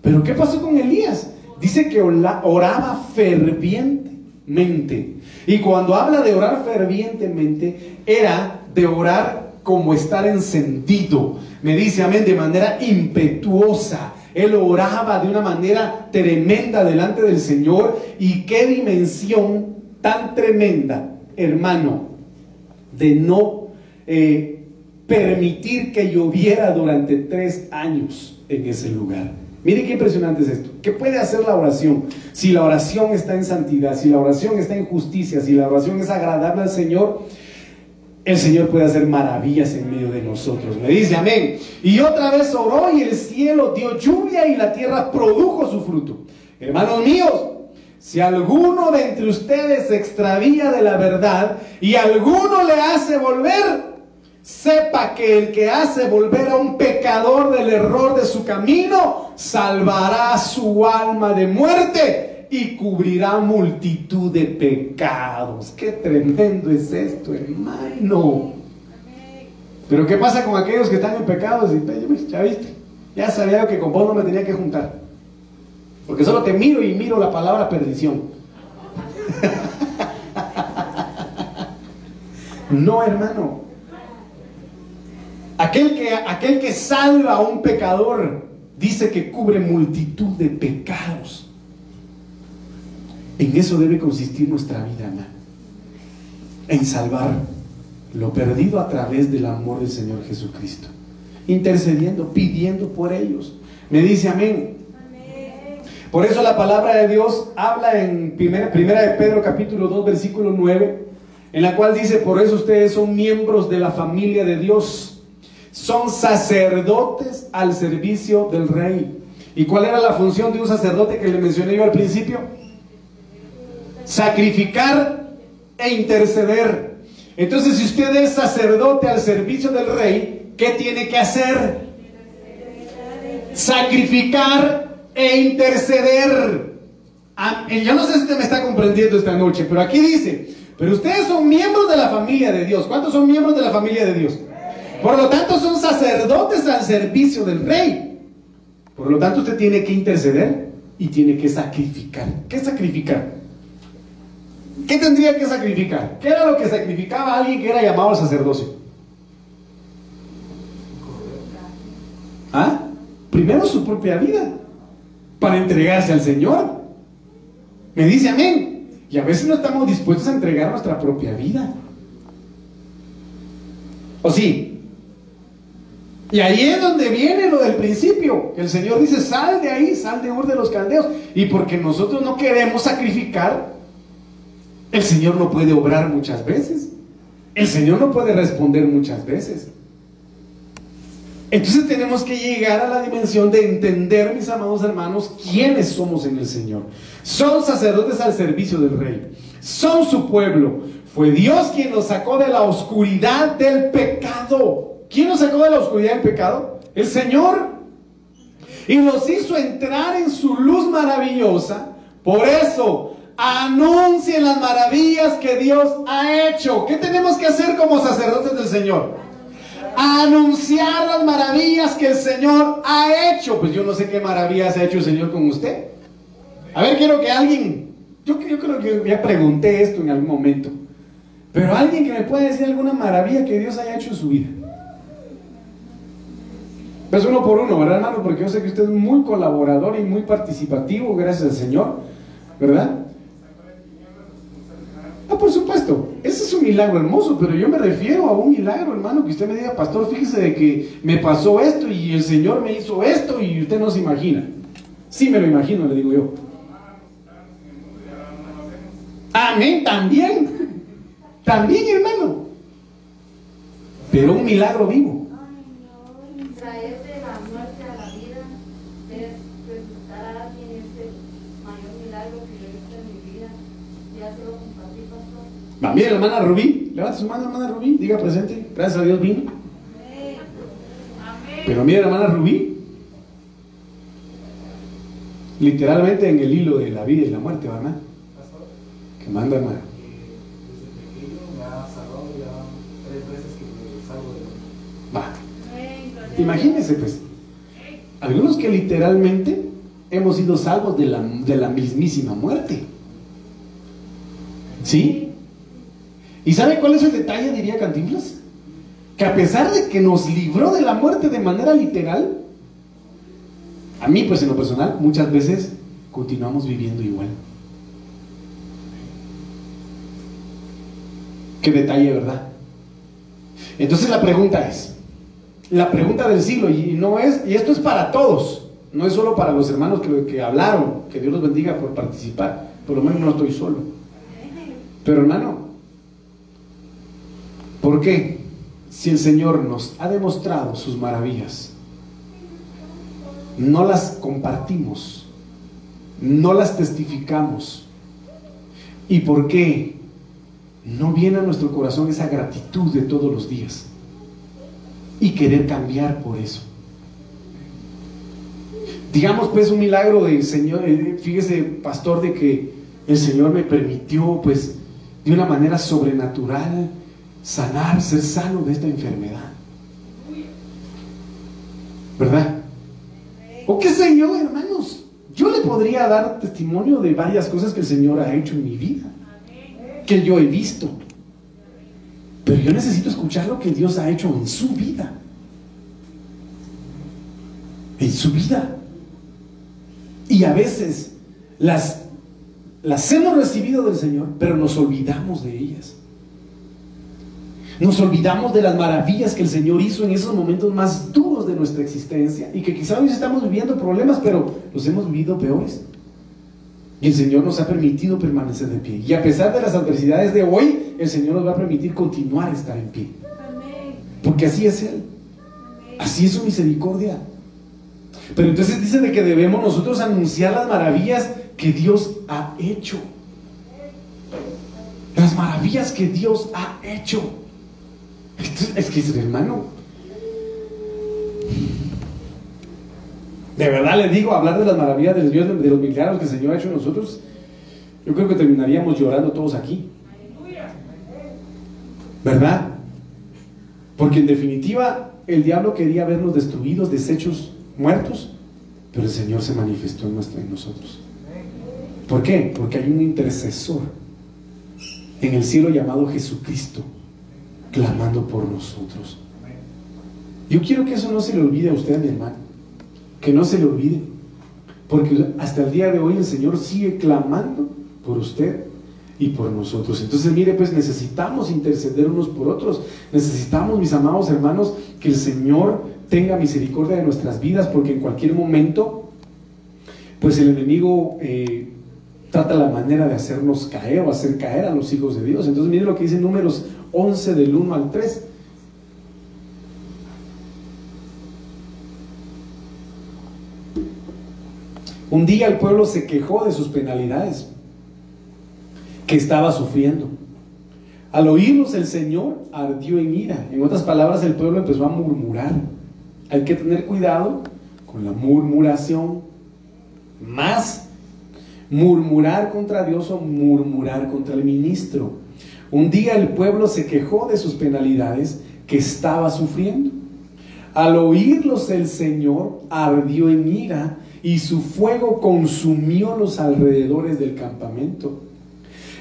Pero ¿qué pasó con Elías? Dice que oraba fervientemente. Y cuando habla de orar fervientemente, era de orar como estar encendido. Me dice, amén, de manera impetuosa, él oraba de una manera tremenda delante del Señor. Y qué dimensión tan tremenda, hermano, de no eh, permitir que lloviera durante tres años en ese lugar. Mire qué impresionante es esto. ¿Qué puede hacer la oración? Si la oración está en santidad, si la oración está en justicia, si la oración es agradable al Señor, el Señor puede hacer maravillas en medio de nosotros. Me dice amén. Y otra vez oró y el cielo dio lluvia y la tierra produjo su fruto. Hermanos míos, si alguno de entre ustedes se extravía de la verdad y alguno le hace volver, sepa que el que hace volver a un pecador del error de su camino, salvará su alma de muerte y cubrirá multitud de pecados. Qué tremendo es esto, hermano. Pero ¿qué pasa con aquellos que están en pecados? Ya viste, ya sabía que con vos no me tenía que juntar. Porque solo te miro y miro la palabra perdición. no, hermano. Aquel que, aquel que salva a un pecador dice que cubre multitud de pecados. En eso debe consistir nuestra vida, hermano. En salvar lo perdido a través del amor del Señor Jesucristo. Intercediendo, pidiendo por ellos. Me dice amén. Por eso la palabra de Dios habla en primera, primera de Pedro capítulo 2 versículo 9, en la cual dice, por eso ustedes son miembros de la familia de Dios, son sacerdotes al servicio del rey. ¿Y cuál era la función de un sacerdote que le mencioné yo al principio? Sacrificar e interceder. Entonces, si usted es sacerdote al servicio del rey, ¿qué tiene que hacer? Sacrificar e interceder. Ah, yo no sé si usted me está comprendiendo esta noche, pero aquí dice, Pero ustedes son miembros de la familia de Dios. ¿Cuántos son miembros de la familia de Dios? Por lo tanto, son sacerdotes al servicio del rey. Por lo tanto, usted tiene que interceder y tiene que sacrificar. ¿Qué sacrificar? ¿Qué tendría que sacrificar? ¿Qué era lo que sacrificaba alguien que era llamado al sacerdocio? ¿Ah? Primero su propia vida para entregarse al Señor. Me dice amén. Y a veces no estamos dispuestos a entregar nuestra propia vida. ¿O sí? Y ahí es donde viene lo del principio. El Señor dice, sal de ahí, sal de Ur de los Caldeos. Y porque nosotros no queremos sacrificar, el Señor no puede obrar muchas veces. El Señor no puede responder muchas veces. Entonces tenemos que llegar a la dimensión de entender, mis amados hermanos, quiénes somos en el Señor. Son sacerdotes al servicio del Rey. Son su pueblo. Fue Dios quien los sacó de la oscuridad del pecado. ¿Quién nos sacó de la oscuridad del pecado? El Señor. Y nos hizo entrar en su luz maravillosa. Por eso, anuncien las maravillas que Dios ha hecho. ¿Qué tenemos que hacer como sacerdotes del Señor? anunciar las maravillas que el Señor ha hecho. Pues yo no sé qué maravillas ha hecho el Señor con usted. A ver, quiero que alguien, yo, creo que ya pregunté esto en algún momento, pero alguien que me pueda decir alguna maravilla que Dios haya hecho en su vida. Pues uno por uno, ¿verdad, hermano? Porque yo sé que usted es muy colaborador y muy participativo, gracias al Señor, ¿verdad? Ah, por supuesto, ese es un milagro hermoso, pero yo me refiero a un milagro, hermano, que usted me diga, pastor, fíjese de que me pasó esto y el Señor me hizo esto y usted no se imagina. Sí me lo imagino, le digo yo. Amén, también. También, hermano. Pero un milagro vivo. La hermana Rubí, levanta su mano, hermana Rubí, diga presente, gracias a Dios vino. Pero mire la hermana Rubí, literalmente en el hilo de la vida y la muerte, ¿verdad? Que manda hermano. Va. Imagínense pues, algunos que literalmente hemos sido salvos de la, de la mismísima muerte. ¿Sí? ¿Y sabe cuál es el detalle, diría Cantinflas? Que a pesar de que nos libró de la muerte de manera literal, a mí pues en lo personal muchas veces continuamos viviendo igual. Qué detalle, ¿verdad? Entonces la pregunta es, la pregunta del siglo, y no es, y esto es para todos, no es solo para los hermanos que, que hablaron, que Dios los bendiga por participar, por lo menos no estoy solo. Pero hermano, ¿Por qué? Si el Señor nos ha demostrado sus maravillas, no las compartimos, no las testificamos. ¿Y por qué no viene a nuestro corazón esa gratitud de todos los días? Y querer cambiar por eso. Digamos pues un milagro del Señor, eh, fíjese pastor, de que el Señor me permitió pues de una manera sobrenatural sanar, ser sano de esta enfermedad. ¿Verdad? ¿O qué sé yo, hermanos? Yo le podría dar testimonio de varias cosas que el Señor ha hecho en mi vida, que yo he visto. Pero yo necesito escuchar lo que Dios ha hecho en su vida. En su vida. Y a veces las, las hemos recibido del Señor, pero nos olvidamos de ellas. Nos olvidamos de las maravillas que el Señor hizo en esos momentos más duros de nuestra existencia y que quizás hoy estamos viviendo problemas, pero los hemos vivido peores. Y el Señor nos ha permitido permanecer de pie. Y a pesar de las adversidades de hoy, el Señor nos va a permitir continuar a estar en pie. Porque así es Él. Así es su misericordia. Pero entonces dice de que debemos nosotros anunciar las maravillas que Dios ha hecho. Las maravillas que Dios ha hecho. Es que es hermano. De verdad le digo, hablar de las maravillas del Dios, de los milagros que el Señor ha hecho en nosotros, yo creo que terminaríamos llorando todos aquí. ¿Verdad? Porque en definitiva el diablo quería vernos destruidos, deshechos, muertos, pero el Señor se manifestó en, nosotros. ¿Por qué? Porque hay un intercesor en el cielo llamado Jesucristo, clamando por nosotros. Yo quiero que eso no se le olvide a usted, mi hermano, que no se le olvide, porque hasta el día de hoy el Señor sigue clamando por usted y por nosotros. Entonces, mire, pues necesitamos interceder unos por otros. Necesitamos, mis amados hermanos, que el Señor tenga misericordia de nuestras vidas, porque en cualquier momento, pues el enemigo eh, trata la manera de hacernos caer o hacer caer a los hijos de Dios. Entonces, mire lo que dice números 11 del 1 al 3. Un día el pueblo se quejó de sus penalidades que estaba sufriendo. Al oírlos el Señor ardió en ira. En otras palabras, el pueblo empezó a murmurar. Hay que tener cuidado con la murmuración. Más murmurar contra Dios o murmurar contra el ministro. Un día el pueblo se quejó de sus penalidades que estaba sufriendo. Al oírlos el Señor ardió en ira y su fuego consumió los alrededores del campamento.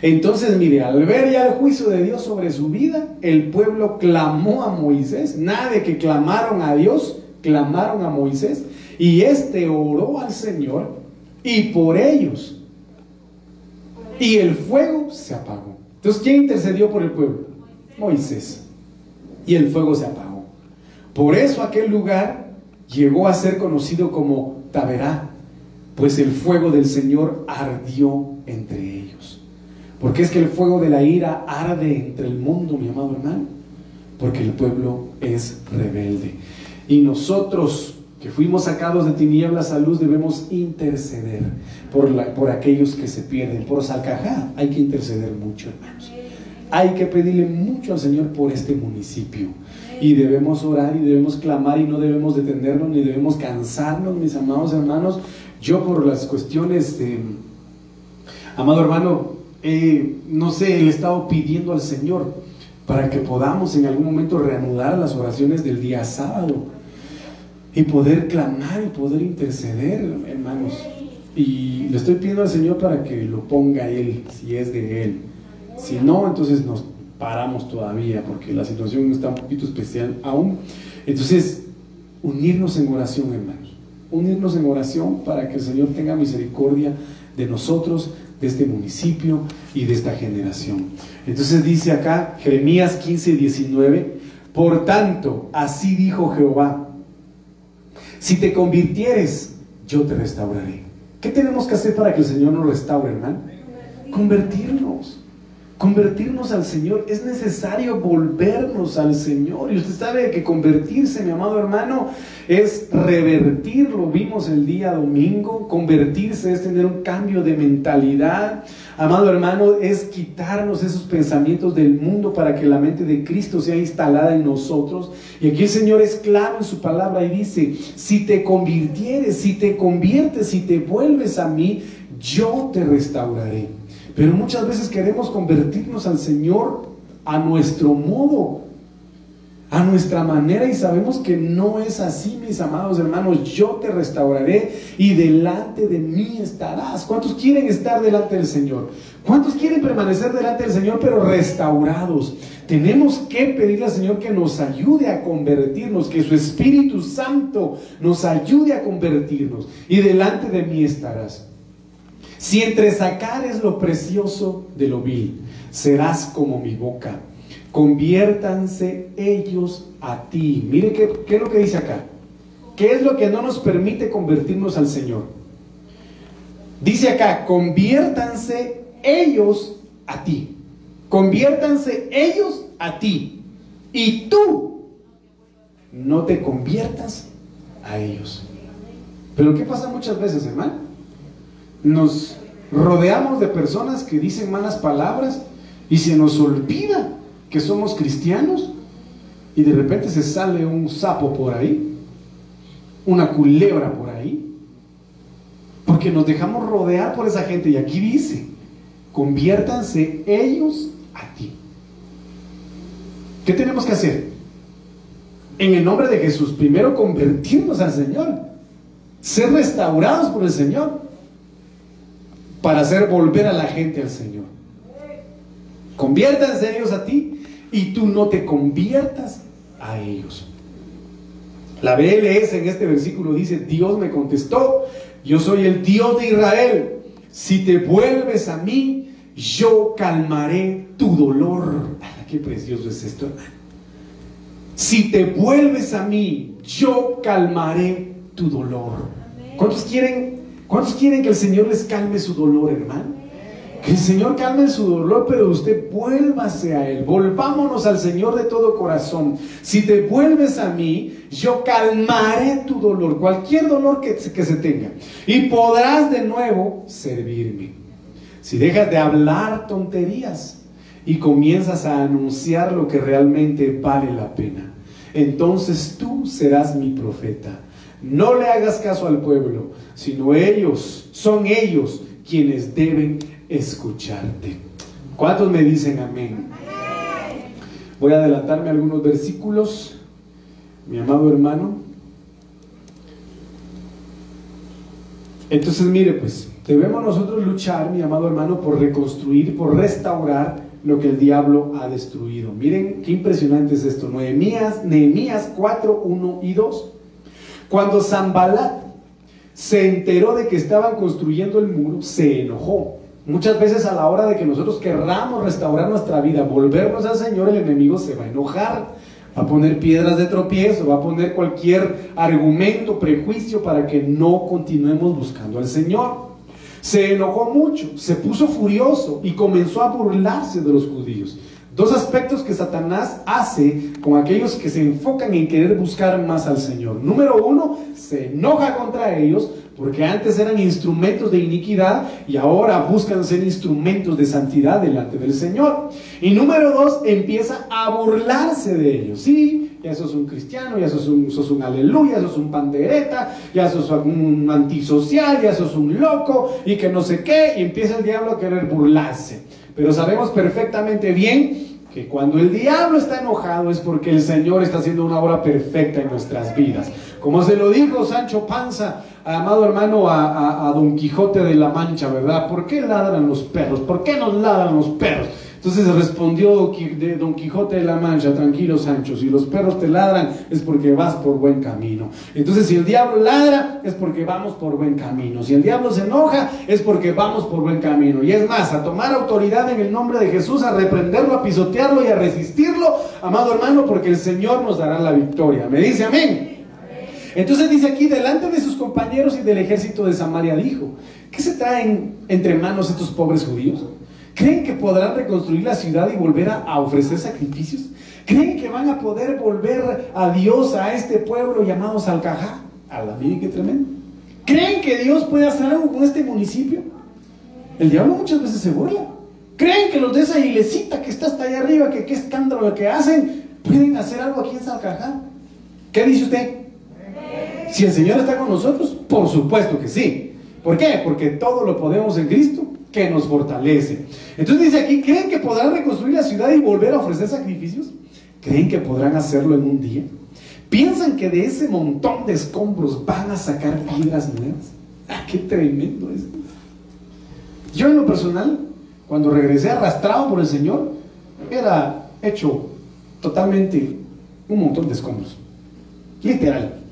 Entonces, mire, al ver ya el juicio de Dios sobre su vida, el pueblo clamó a Moisés. Nada de que clamaron a Dios, clamaron a Moisés. Y este oró al Señor y por ellos. Y el fuego se apagó. Entonces, ¿quién intercedió por el pueblo? Moisés. Y el fuego se apagó. Por eso aquel lugar llegó a ser conocido como Taberá, pues el fuego del Señor ardió entre ellos. Porque es que el fuego de la ira arde entre el mundo, mi amado hermano, porque el pueblo es rebelde. Y nosotros que fuimos sacados de tinieblas a luz debemos interceder por, la, por aquellos que se pierden. Por Salcajá hay que interceder mucho, hermanos. Hay que pedirle mucho al Señor por este municipio. Y debemos orar y debemos clamar y no debemos detenernos ni debemos cansarnos, mis amados hermanos. Yo por las cuestiones de... Amado hermano, eh, no sé, le he estado pidiendo al Señor para que podamos en algún momento reanudar las oraciones del día sábado y poder clamar y poder interceder, hermanos. Y le estoy pidiendo al Señor para que lo ponga Él, si es de Él. Si no, entonces nos paramos todavía, porque la situación está un poquito especial aún. Entonces, unirnos en oración, hermanos. Unirnos en oración para que el Señor tenga misericordia de nosotros de este municipio y de esta generación. Entonces dice acá Jeremías 15, 19, por tanto, así dijo Jehová, si te convirtieres, yo te restauraré. ¿Qué tenemos que hacer para que el Señor nos restaure, hermano? Convertirnos convertirnos al Señor, es necesario volvernos al Señor. Y usted sabe que convertirse, mi amado hermano, es revertir, lo vimos el día domingo, convertirse es tener un cambio de mentalidad. Amado hermano, es quitarnos esos pensamientos del mundo para que la mente de Cristo sea instalada en nosotros. Y aquí el Señor es claro en su palabra y dice, si te convirtieres, si te conviertes, si te vuelves a mí, yo te restauraré. Pero muchas veces queremos convertirnos al Señor a nuestro modo, a nuestra manera y sabemos que no es así, mis amados hermanos. Yo te restauraré y delante de mí estarás. ¿Cuántos quieren estar delante del Señor? ¿Cuántos quieren permanecer delante del Señor pero restaurados? Tenemos que pedirle al Señor que nos ayude a convertirnos, que su Espíritu Santo nos ayude a convertirnos y delante de mí estarás. Si entre sacares lo precioso de lo vil, serás como mi boca. Conviértanse ellos a ti. Mire qué, es lo que dice acá. ¿Qué es lo que no nos permite convertirnos al Señor? Dice acá, conviértanse ellos a ti. Conviértanse ellos a ti. Y tú no te conviertas a ellos. Pero ¿qué pasa muchas veces, hermano? Nos rodeamos de personas que dicen malas palabras y se nos olvida que somos cristianos y de repente se sale un sapo por ahí, una culebra por ahí, porque nos dejamos rodear por esa gente y aquí dice, conviértanse ellos a ti. ¿Qué tenemos que hacer? En el nombre de Jesús, primero convertirnos al Señor, ser restaurados por el Señor, para hacer volver a la gente al Señor. Conviértanse ellos a ti y tú no te conviertas a ellos. La BLS en este versículo dice, Dios me contestó, yo soy el Dios de Israel. Si te vuelves a mí, yo calmaré tu dolor. qué precioso es esto, Si te vuelves a mí, yo calmaré tu dolor. ¿Cuántos quieren, ¿Cuántos quieren que el Señor les calme su dolor, hermano? Que el Señor calme su dolor, pero usted vuélvase a Él. Volvámonos al Señor de todo corazón. Si te vuelves a mí, yo calmaré tu dolor, cualquier dolor que, que se tenga. Y podrás de nuevo servirme. Si dejas de hablar tonterías y comienzas a anunciar lo que realmente vale la pena, entonces tú serás mi profeta. No le hagas caso al pueblo, sino ellos, son ellos quienes deben escucharte. ¿Cuántos me dicen amén? Voy a adelantarme algunos versículos, mi amado hermano. Entonces, mire, pues, debemos nosotros luchar, mi amado hermano, por reconstruir, por restaurar lo que el diablo ha destruido. Miren qué impresionante es esto. Nehemías, Nehemías 4, 1 y 2. Cuando Zambalat se enteró de que estaban construyendo el muro, se enojó Muchas veces a la hora de que nosotros querramos restaurar nuestra vida, volvernos al Señor, el enemigo se va a enojar, va a poner piedras de tropiezo, va a poner cualquier argumento, prejuicio para que no continuemos buscando al Señor. Se enojó mucho, se puso furioso y comenzó a burlarse de los judíos. Dos aspectos que Satanás hace con aquellos que se enfocan en querer buscar más al Señor. Número uno, se enoja contra ellos porque antes eran instrumentos de iniquidad y ahora buscan ser instrumentos de santidad delante del Señor. Y número dos, empieza a burlarse de ellos. Sí, ya sos un cristiano, ya sos un, un aleluya, sos un pandereta, ya sos un antisocial, ya sos un loco y que no sé qué, y empieza el diablo a querer burlarse. Pero sabemos perfectamente bien que cuando el diablo está enojado es porque el Señor está haciendo una obra perfecta en nuestras vidas. Como se lo dijo Sancho Panza amado hermano, a, Don Quijote de la Mancha, ¿verdad? ¿Por qué ladran los perros? ¿Por qué nos ladran los perros? Entonces respondió Don Quijote de la Mancha, tranquilo Sancho, si los perros te ladran es porque vas por buen camino. Entonces si el diablo ladra es porque vamos por buen camino. Si el diablo se enoja es porque vamos por buen camino. Y es más, a tomar autoridad en el nombre de Jesús, a reprenderlo, a pisotearlo y a resistirlo, amado hermano, porque el Señor nos dará la victoria. ¿Me dice amén? Entonces dice aquí, delante de sus compañeros y del ejército de Samaria dijo, ¿qué se traen entre manos estos pobres judíos? ¿Creen que podrán reconstruir la ciudad y volver a, ofrecer sacrificios? ¿Creen que van a poder volver a Dios, a este pueblo llamado Salcajá? A la vida, qué tremendo. ¿Creen que Dios puede hacer algo con este municipio? El diablo muchas veces se burla. ¿Creen que los de esa iglesita que está hasta allá arriba, que qué escándalo que hacen, pueden hacer algo aquí en Salcajá? ¿Qué dice usted? Si el Señor está con nosotros, por supuesto que sí. ¿Por qué? Porque todo lo podemos en Cristo que nos fortalece. Entonces dice aquí, ¿creen que podrán reconstruir la ciudad y volver a ofrecer sacrificios? ¿Creen que podrán hacerlo en un día? ¿Piensan que de ese montón de escombros van a sacar piedras nuevas? Ah, qué tremendo es. Yo en lo personal, cuando regresé arrastrado por el Señor, era hecho totalmente un montón de escombros. Literal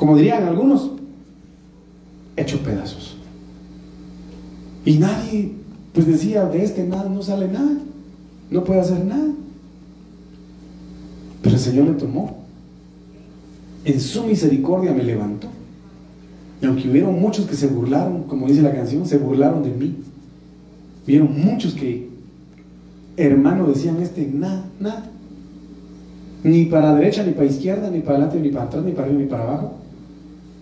como dirían algunos, hecho pedazos. Y nadie, pues decía, de este nada no sale nada, no puede hacer nada. Pero el Señor le tomó. En su misericordia me levantó. Y aunque hubieron muchos que se burlaron, como dice la canción, se burlaron de mí. Vieron muchos que, hermano, decían este, nada, nada. Ni para derecha, ni para izquierda, ni para adelante, ni para atrás, ni para arriba, ni para abajo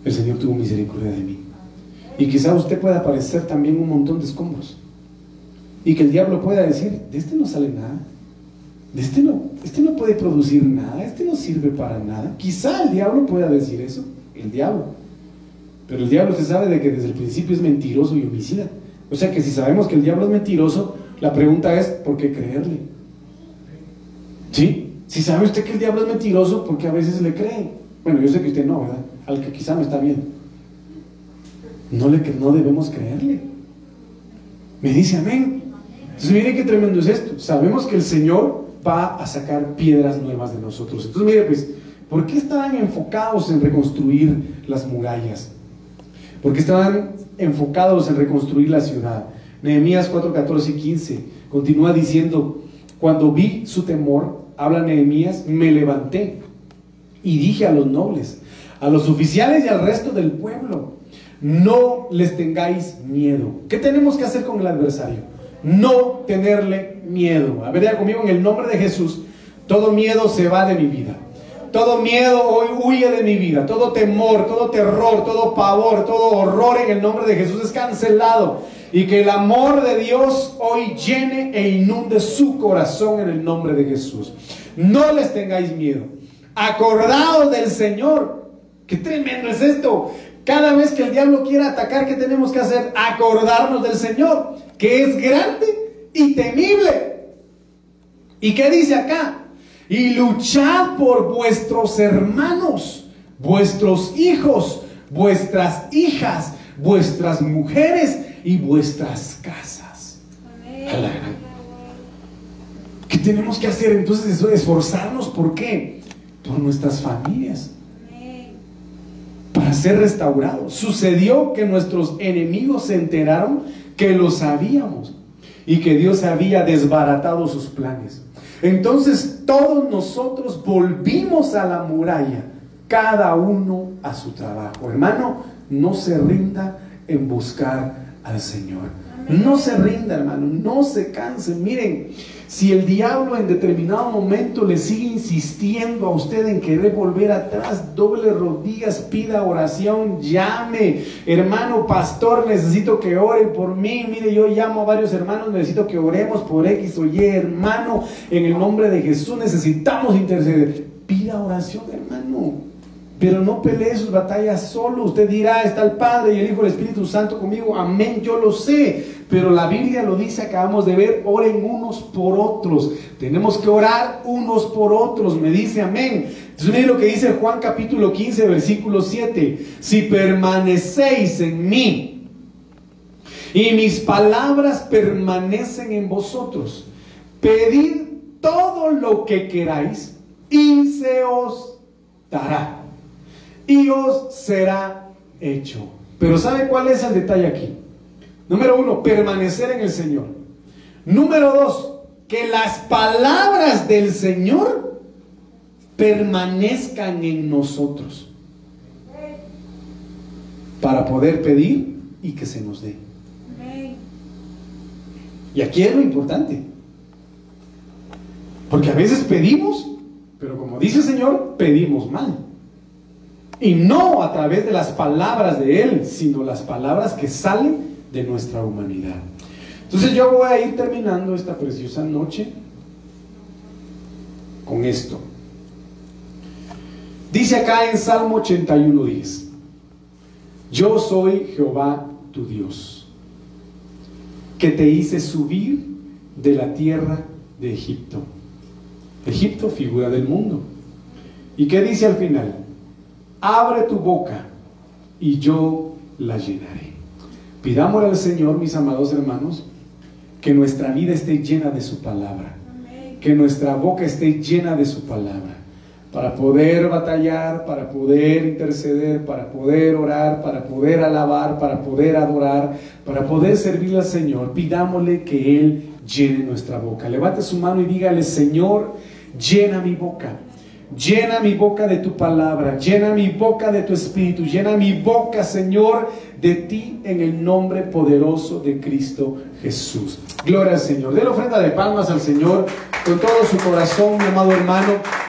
el Señor tuvo misericordia de mí. Y quizá usted pueda parecer también un montón de escombros. Y que el diablo pueda decir, de este no sale nada. De este no, este no puede producir nada, este no sirve para nada. Quizá el diablo pueda decir eso, el diablo. Pero el diablo se sabe de que desde el principio es mentiroso y homicida. O sea que si sabemos que el diablo es mentiroso, la pregunta es, ¿por qué creerle? ¿Sí? Si sabe usted que el diablo es mentiroso, porque a veces le cree. Bueno, yo sé que usted no, ¿verdad? Al que quizá no está bien. No, le, no debemos creerle. Me dice amén. Entonces, mire qué tremendo es esto. Sabemos que el Señor va a sacar piedras nuevas de nosotros. Entonces, mire, pues, ¿por qué estaban enfocados en reconstruir las murallas? ¿Por qué estaban enfocados en reconstruir la ciudad? Nehemías 4, 14 y 15 continúa diciendo, cuando vi su temor, habla Nehemías, me levanté y dije a los nobles, a los oficiales y al resto del pueblo, no les tengáis miedo. ¿Qué tenemos que hacer con el adversario? No tenerle miedo. A ver, conmigo en el nombre de Jesús, todo miedo se va de mi vida. Todo miedo hoy huye de mi vida. Todo temor, todo terror, todo pavor, todo horror en el nombre de Jesús es cancelado. Y que el amor de Dios hoy llene e inunde su corazón en el nombre de Jesús. No les tengáis miedo. Acordaos del Señor. Qué tremendo es esto. Cada vez que el diablo quiera atacar, ¿qué tenemos que hacer? Acordarnos del Señor, que es grande y temible. ¿Y qué dice acá? Y luchad por vuestros hermanos, vuestros hijos, vuestras hijas, vuestras mujeres y vuestras casas. ¿Qué tenemos que hacer entonces? Esforzarnos, ¿por qué? Por nuestras familias. Para ser restaurados. Sucedió que nuestros enemigos se enteraron que lo sabíamos y que Dios había desbaratado sus planes. Entonces todos nosotros volvimos a la muralla, cada uno a su trabajo. Hermano, no se rinda en buscar al Señor. No se rinda, hermano, no se canse. Miren, si el diablo en determinado momento le sigue insistiendo a usted en querer volver atrás, doble rodillas, pida oración, llame. Hermano pastor, necesito que ore por mí. Mire, yo llamo a varios hermanos, necesito que oremos por X o Y. Hermano, en el nombre de Jesús necesitamos interceder. Pida oración, hermano. Pero no pelee sus batallas solo. Usted dirá, está el Padre y el Hijo y el Espíritu Santo conmigo. Amén, yo lo sé. Pero la Biblia lo dice, acabamos de ver, oren unos por otros. Tenemos que orar unos por otros. Me dice amén. Entonces miren lo que dice Juan capítulo 15, versículo 7. Si permanecéis en mí y mis palabras permanecen en vosotros, pedid todo lo que queráis y se os dará y os será hecho. Pero ¿sabe cuál es el detalle aquí? Número uno, permanecer en el Señor. Número dos, que las palabras del Señor permanezcan en nosotros para poder pedir y que se nos dé. Y aquí es lo importante. Porque a veces pedimos, pero como dice el Señor, pedimos mal. Y no a través de las palabras de Él, sino las palabras que salen de nuestra humanidad. Entonces yo voy a ir terminando esta preciosa noche con esto. Dice acá en Salmo 81.10, yo soy Jehová tu Dios, que te hice subir de la tierra de Egipto. Egipto, figura del mundo. ¿Y qué dice al final? Abre tu boca y yo la llenaré. Pidámosle al Señor, mis amados hermanos, que nuestra vida esté llena de su palabra, que nuestra boca esté llena de su palabra, para poder batallar, para poder interceder, para poder orar, para poder alabar, para poder adorar, para poder servir al Señor. Pidámosle que Él llene nuestra boca. Levante su mano y dígale, Señor, llena mi boca Llena mi boca de tu palabra, llena mi boca de tu espíritu, llena mi boca, Señor, de ti en el nombre poderoso de Cristo Jesús. Gloria al Señor. De la ofrenda de palmas al Señor con todo su corazón, mi amado hermano.